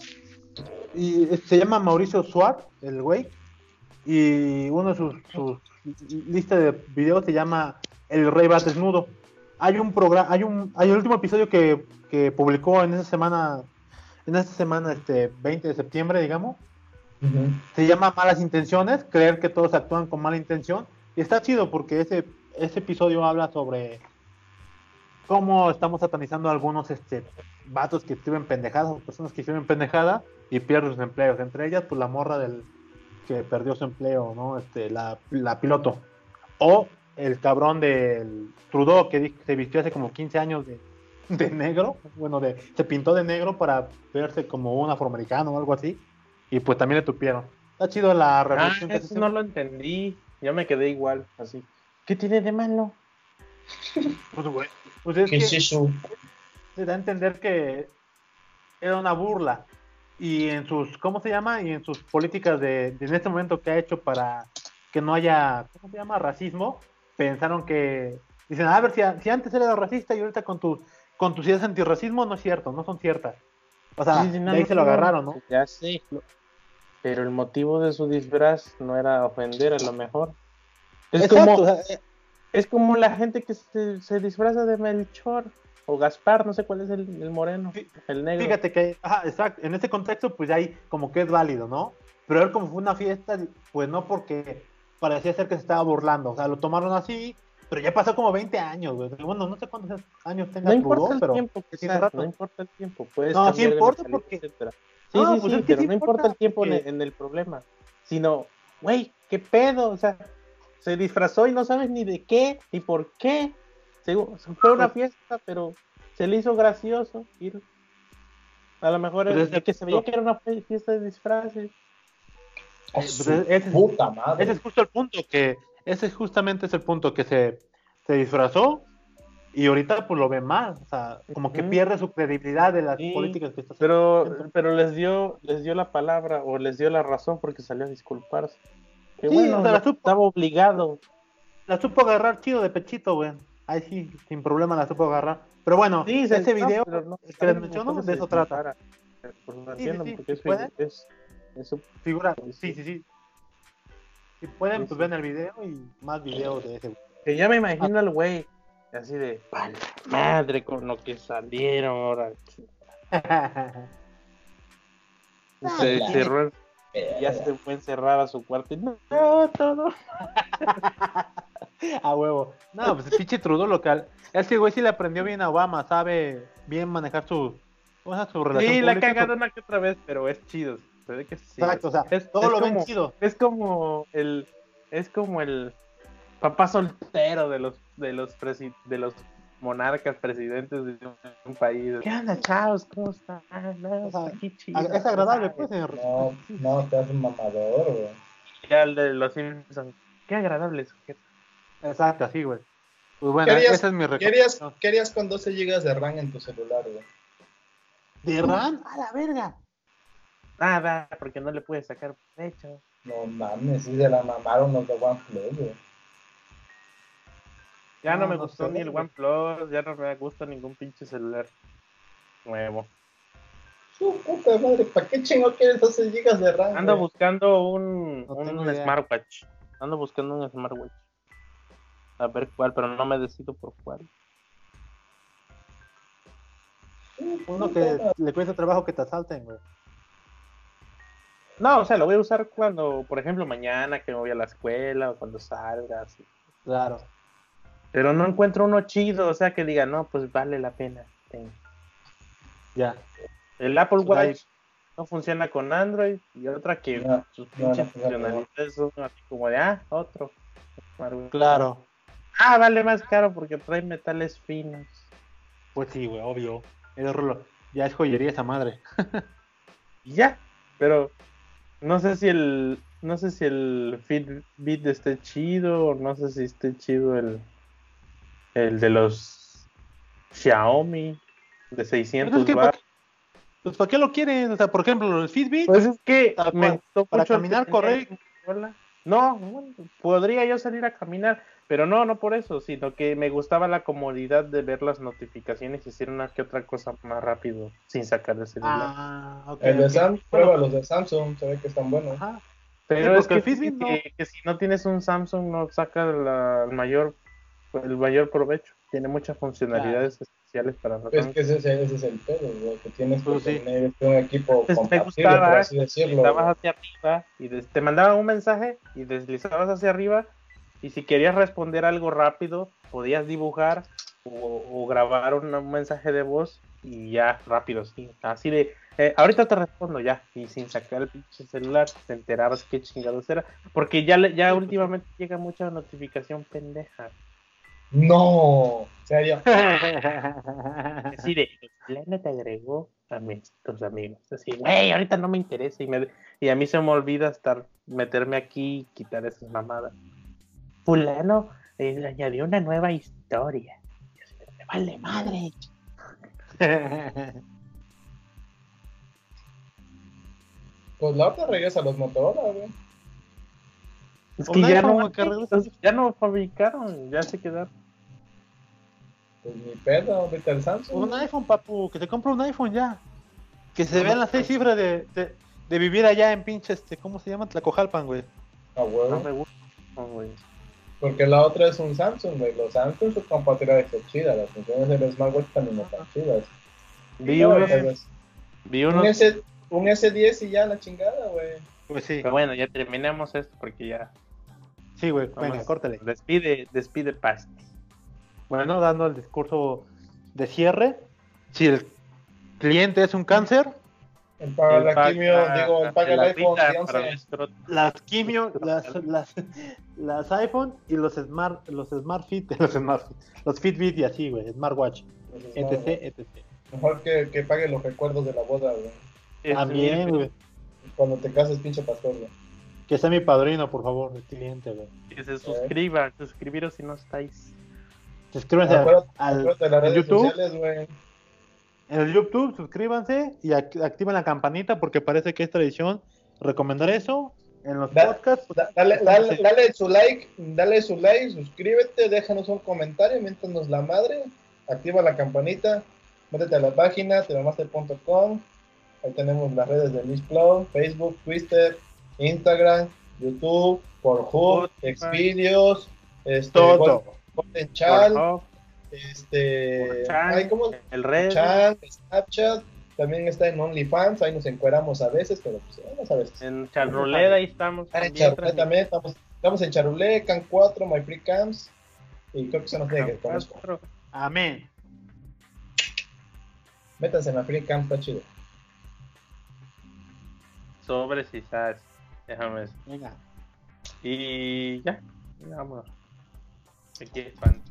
y eh, se llama Mauricio Suárez, el güey, y uno de sus, sus listas de videos se llama El Rey va desnudo. Hay un programa, hay un, hay el último episodio que, que publicó en esa semana, en esta semana, este 20 de septiembre, digamos, se llama Malas Intenciones, creer que todos actúan con mala intención. Y está chido porque ese, ese episodio habla sobre cómo estamos satanizando algunos este, vatos que escriben pendejadas, o personas que escriben pendejada y pierden sus empleos. Entre ellas, pues la morra del que perdió su empleo, ¿no? Este, la, la piloto. O el cabrón del Trudeau que se vistió hace como 15 años de, de negro, bueno, de, se pintó de negro para verse como un afroamericano o algo así, y pues también le tupieron. Está chido la Ah, revolución que eso se no lo entendí. Yo me quedé igual, así. ¿Qué tiene de malo? Pues, güey, pues es ¿Qué que es eso? se da a entender que era una burla. Y en sus, ¿cómo se llama? Y en sus políticas de, de en este momento que ha hecho para que no haya, ¿cómo se llama? Racismo, pensaron que, dicen, a ver, si, a- si antes era racista y ahorita con, tu, con tus ideas antirracismo, no es cierto, no son ciertas. O sea, Sí, sí, no, de ahí no, se lo agarraron, ¿no? Ya sé. Pero el motivo de su disfraz no era ofender a lo mejor. Es Exacto, como o sea, eh, es como la gente que se, se disfraza de Melchor o Gaspar, no sé cuál es el, el moreno, el negro. Fíjate que, ajá, exacto, en este contexto, pues ahí como que es válido, ¿no? Pero él como fue una fiesta, pues no porque parecía ser que se estaba burlando, o sea, lo tomaron así, pero ya pasó como 20 años, güey. Bueno, no sé cuántos años tenga no importa el pero tiempo, no importa el tiempo, puedes No, sí importa porque- etcétera. Sí, No, sí, pues sí, es que pero sí no importa importa el tiempo en, porque- en el problema, sino, güey, ¿qué pedo? O sea, se disfrazó y no sabes ni de qué ni por qué. Fue una Pues- fiesta, pero se le hizo gracioso ir. A lo mejor el- es el que se veía que era una fiesta de disfraces. Ese es- puta madre. ese es justo el punto, que ese es justamente es el punto, que se, se disfrazó y ahorita pues lo ve mal, o sea, como que pierde su credibilidad de las Sí, políticas que está haciendo. Pero, pero les dio, les dio la palabra o les dio la razón porque salió a disculparse. Que Sí, bueno, o sea, la supo. estaba obligado. La supo agarrar chido de pechito, güey. Ahí sí, sin problema la supo agarrar. Pero bueno, Sí, se- ese no, video no, que les no, menciono, no de eso trata. Pues lo sí, sí, porque ¿se es, figura. Sí, Sí, sí. Si pueden, pues ven el video y más videos de ese. Que ya me imagino Ah. al güey, así de, "Pa' la madre con lo que salieron ahora. Se ya se fue a encerrar a su cuarto y no, no, todo. A huevo. No, pues el pinche Trudeau local. Ese güey sí le aprendió bien a Obama, sabe bien manejar su, ¿cómo se llama? su relación Sí, la pública. cagado una que otra vez, pero es chido. Se ve que sí. Exacto, o sea, es, todo es lo ven como, chido. es como el es como el papá soltero de los de los presi- de los monarcas presidentes de un, un país. ¿Qué onda, chavos? ¿Cómo están? No, O sea, aquí chido, Es agradable, pues, señor. No, no, te haces mamador, güey. Ya el de los Simpsons. Qué agradable sujeto. Exacto, así, güey. Pues bueno, ¿Qué harías- esa es mi ¿Qué harías, qué harías con 12 GB de RAM en tu celular, güey? ¿De RAM? A la verga. Nada, porque no le puedes sacar provecho. No mames, sí se la mamaron los de OnePlus, güey. Ya no, No, me no gustó sé, ni el. OnePlus, ya no me gusta ningún pinche celular nuevo. Su puta madre, ¿para qué chingo quieres 12 GB de RAM? Ando güey? buscando un, No un smartwatch. Ando buscando un smartwatch. A ver cuál, pero no me decido por cuál. Uno que le cuesta trabajo que te asalten, güey. No, o sea, lo voy a usar cuando, por ejemplo, mañana que me voy a la escuela o cuando salga. así. Claro. Pero no encuentro uno chido, o sea, que diga, no, pues vale la pena. Ten. Ya. El Apple Pues Watch no funciona con Android y otra que sus pinches funcionalidades son así como de, ah, otro. Claro. Ah, vale más caro porque trae metales finos. Pues sí, güey, obvio. El rolo. Ya es joyería esa madre. ya. Pero no sé si el no sé si el Fitbit esté chido o no sé si esté chido el el de los Xiaomi de 600 Pues es que, watts. ¿para- Pues ¿para qué lo quieren? O sea, por ejemplo, el Fitbit. Pues es que Para- me gustó para mucho caminar, correr. No, bueno, podría yo salir a caminar, pero no, no por eso, sino que me gustaba la comodidad de ver las notificaciones y hacer una que otra cosa más rápido sin sacar el celular. ah, ok. El de ok. Sam, Bueno, prueba los de Samsung, se ve que están buenos. ajá. Pero Sí, es que, el Fitbit no- que, que si no tienes un Samsung no saca la- el mayor el mayor provecho. Tiene muchas funcionalidades especiales para Es ratón. que ese, es- ese es el pedo, güey, que tienes que Pues sí. tener un equipo me compatible, por gustaba así que decirlo. estabas güey. hacia arriba y des- te mandaban un mensaje y deslizabas hacia arriba y si querías responder algo rápido podías dibujar o, o grabar un, un mensaje de voz y ya rápido, sí. Así de, eh, ahorita te respondo ya. Y sin sacar el pinche celular, te enterabas qué chingados era. Porque ya, le- ya últimamente llega mucha notificación pendeja. No, serio. Así de, Elena te agregó a mis, tus amigos. Así, güey, ahorita no me interesa. Y, me, y a mí se me olvida estar, meterme aquí y quitar esas mamadas. Fulano eh, le añadió una nueva historia. Me vale madre. Pues la otra regresa a los Motorola, güey. Es Un que ya no, ya no fabricaron, ya se quedaron. Pues ni pedo, vete al Samsung. un iPhone, papu, que te compre un iPhone ya. Que se vean las seis cifras de, de, de vivir allá en pinche, este, ¿cómo se llama? Tlacojalpan, güey. A huevo. No me gusta, no, güey. Porque la otra es un Samsung, güey. Los Samsung su compatibilidad es chida. Las funciones del smartwatch también no están chidas. Vi No, unos, pues, vi un, unos, S, un S10 y ya la chingada, güey. Pues sí. pero bueno, ya terminamos esto porque ya. Sí, güey, venga, córtale. Despide, despide Pasti. Bueno, dando el discurso de cierre. Si el cliente es un cáncer, El paga Él la paga- quimio, digo, el paga el iPhone rita de para 11. nuestro- las quimio, las, las, las iPhone y los Smart, los Smart Fit, los Smart Fit, los Fitbit y así, güey, Smartwatch, etc, etc. Mejor que, que pague los recuerdos de la boda, güey. También, güey. Cuando te cases, pinche pastor, güey. Que sea mi padrino, por favor, el cliente, güey. Que se suscriban, suscribiros si no estáis. Suscríbanse al, YouTube. sociales. En el YouTube, suscríbanse y act- activen la campanita porque parece que es tradición recomendar eso. En los Da- podcasts, pues, Da- Dale, dale, dale su like, dale su like, suscríbete, déjanos un comentario, miéntanos la madre, activa la campanita, métete a la página, telemaster.com, ahí tenemos las redes de Miss Flow, Facebook, Twitter, Instagram, YouTube, Pornhub, Spotify. Xvideos, este, todo. Golden Chal, Pornhub, este, Chan, ay, ¿cómo? el red. Chan, Snapchat, también está en OnlyFans, ahí nos encueramos a veces, pero pues, eh, no sabes. En Charroleda ahí estamos. Ah, en también Charulé también, estamos, estamos en Charulé, Can 4, My Free Camps, y creo que eso nos transmitiendo. Amén. Métanse en la Free Camp, está chido. Sobres y sas. Déjame. Venga. Y ya. Vámonos. a get fan.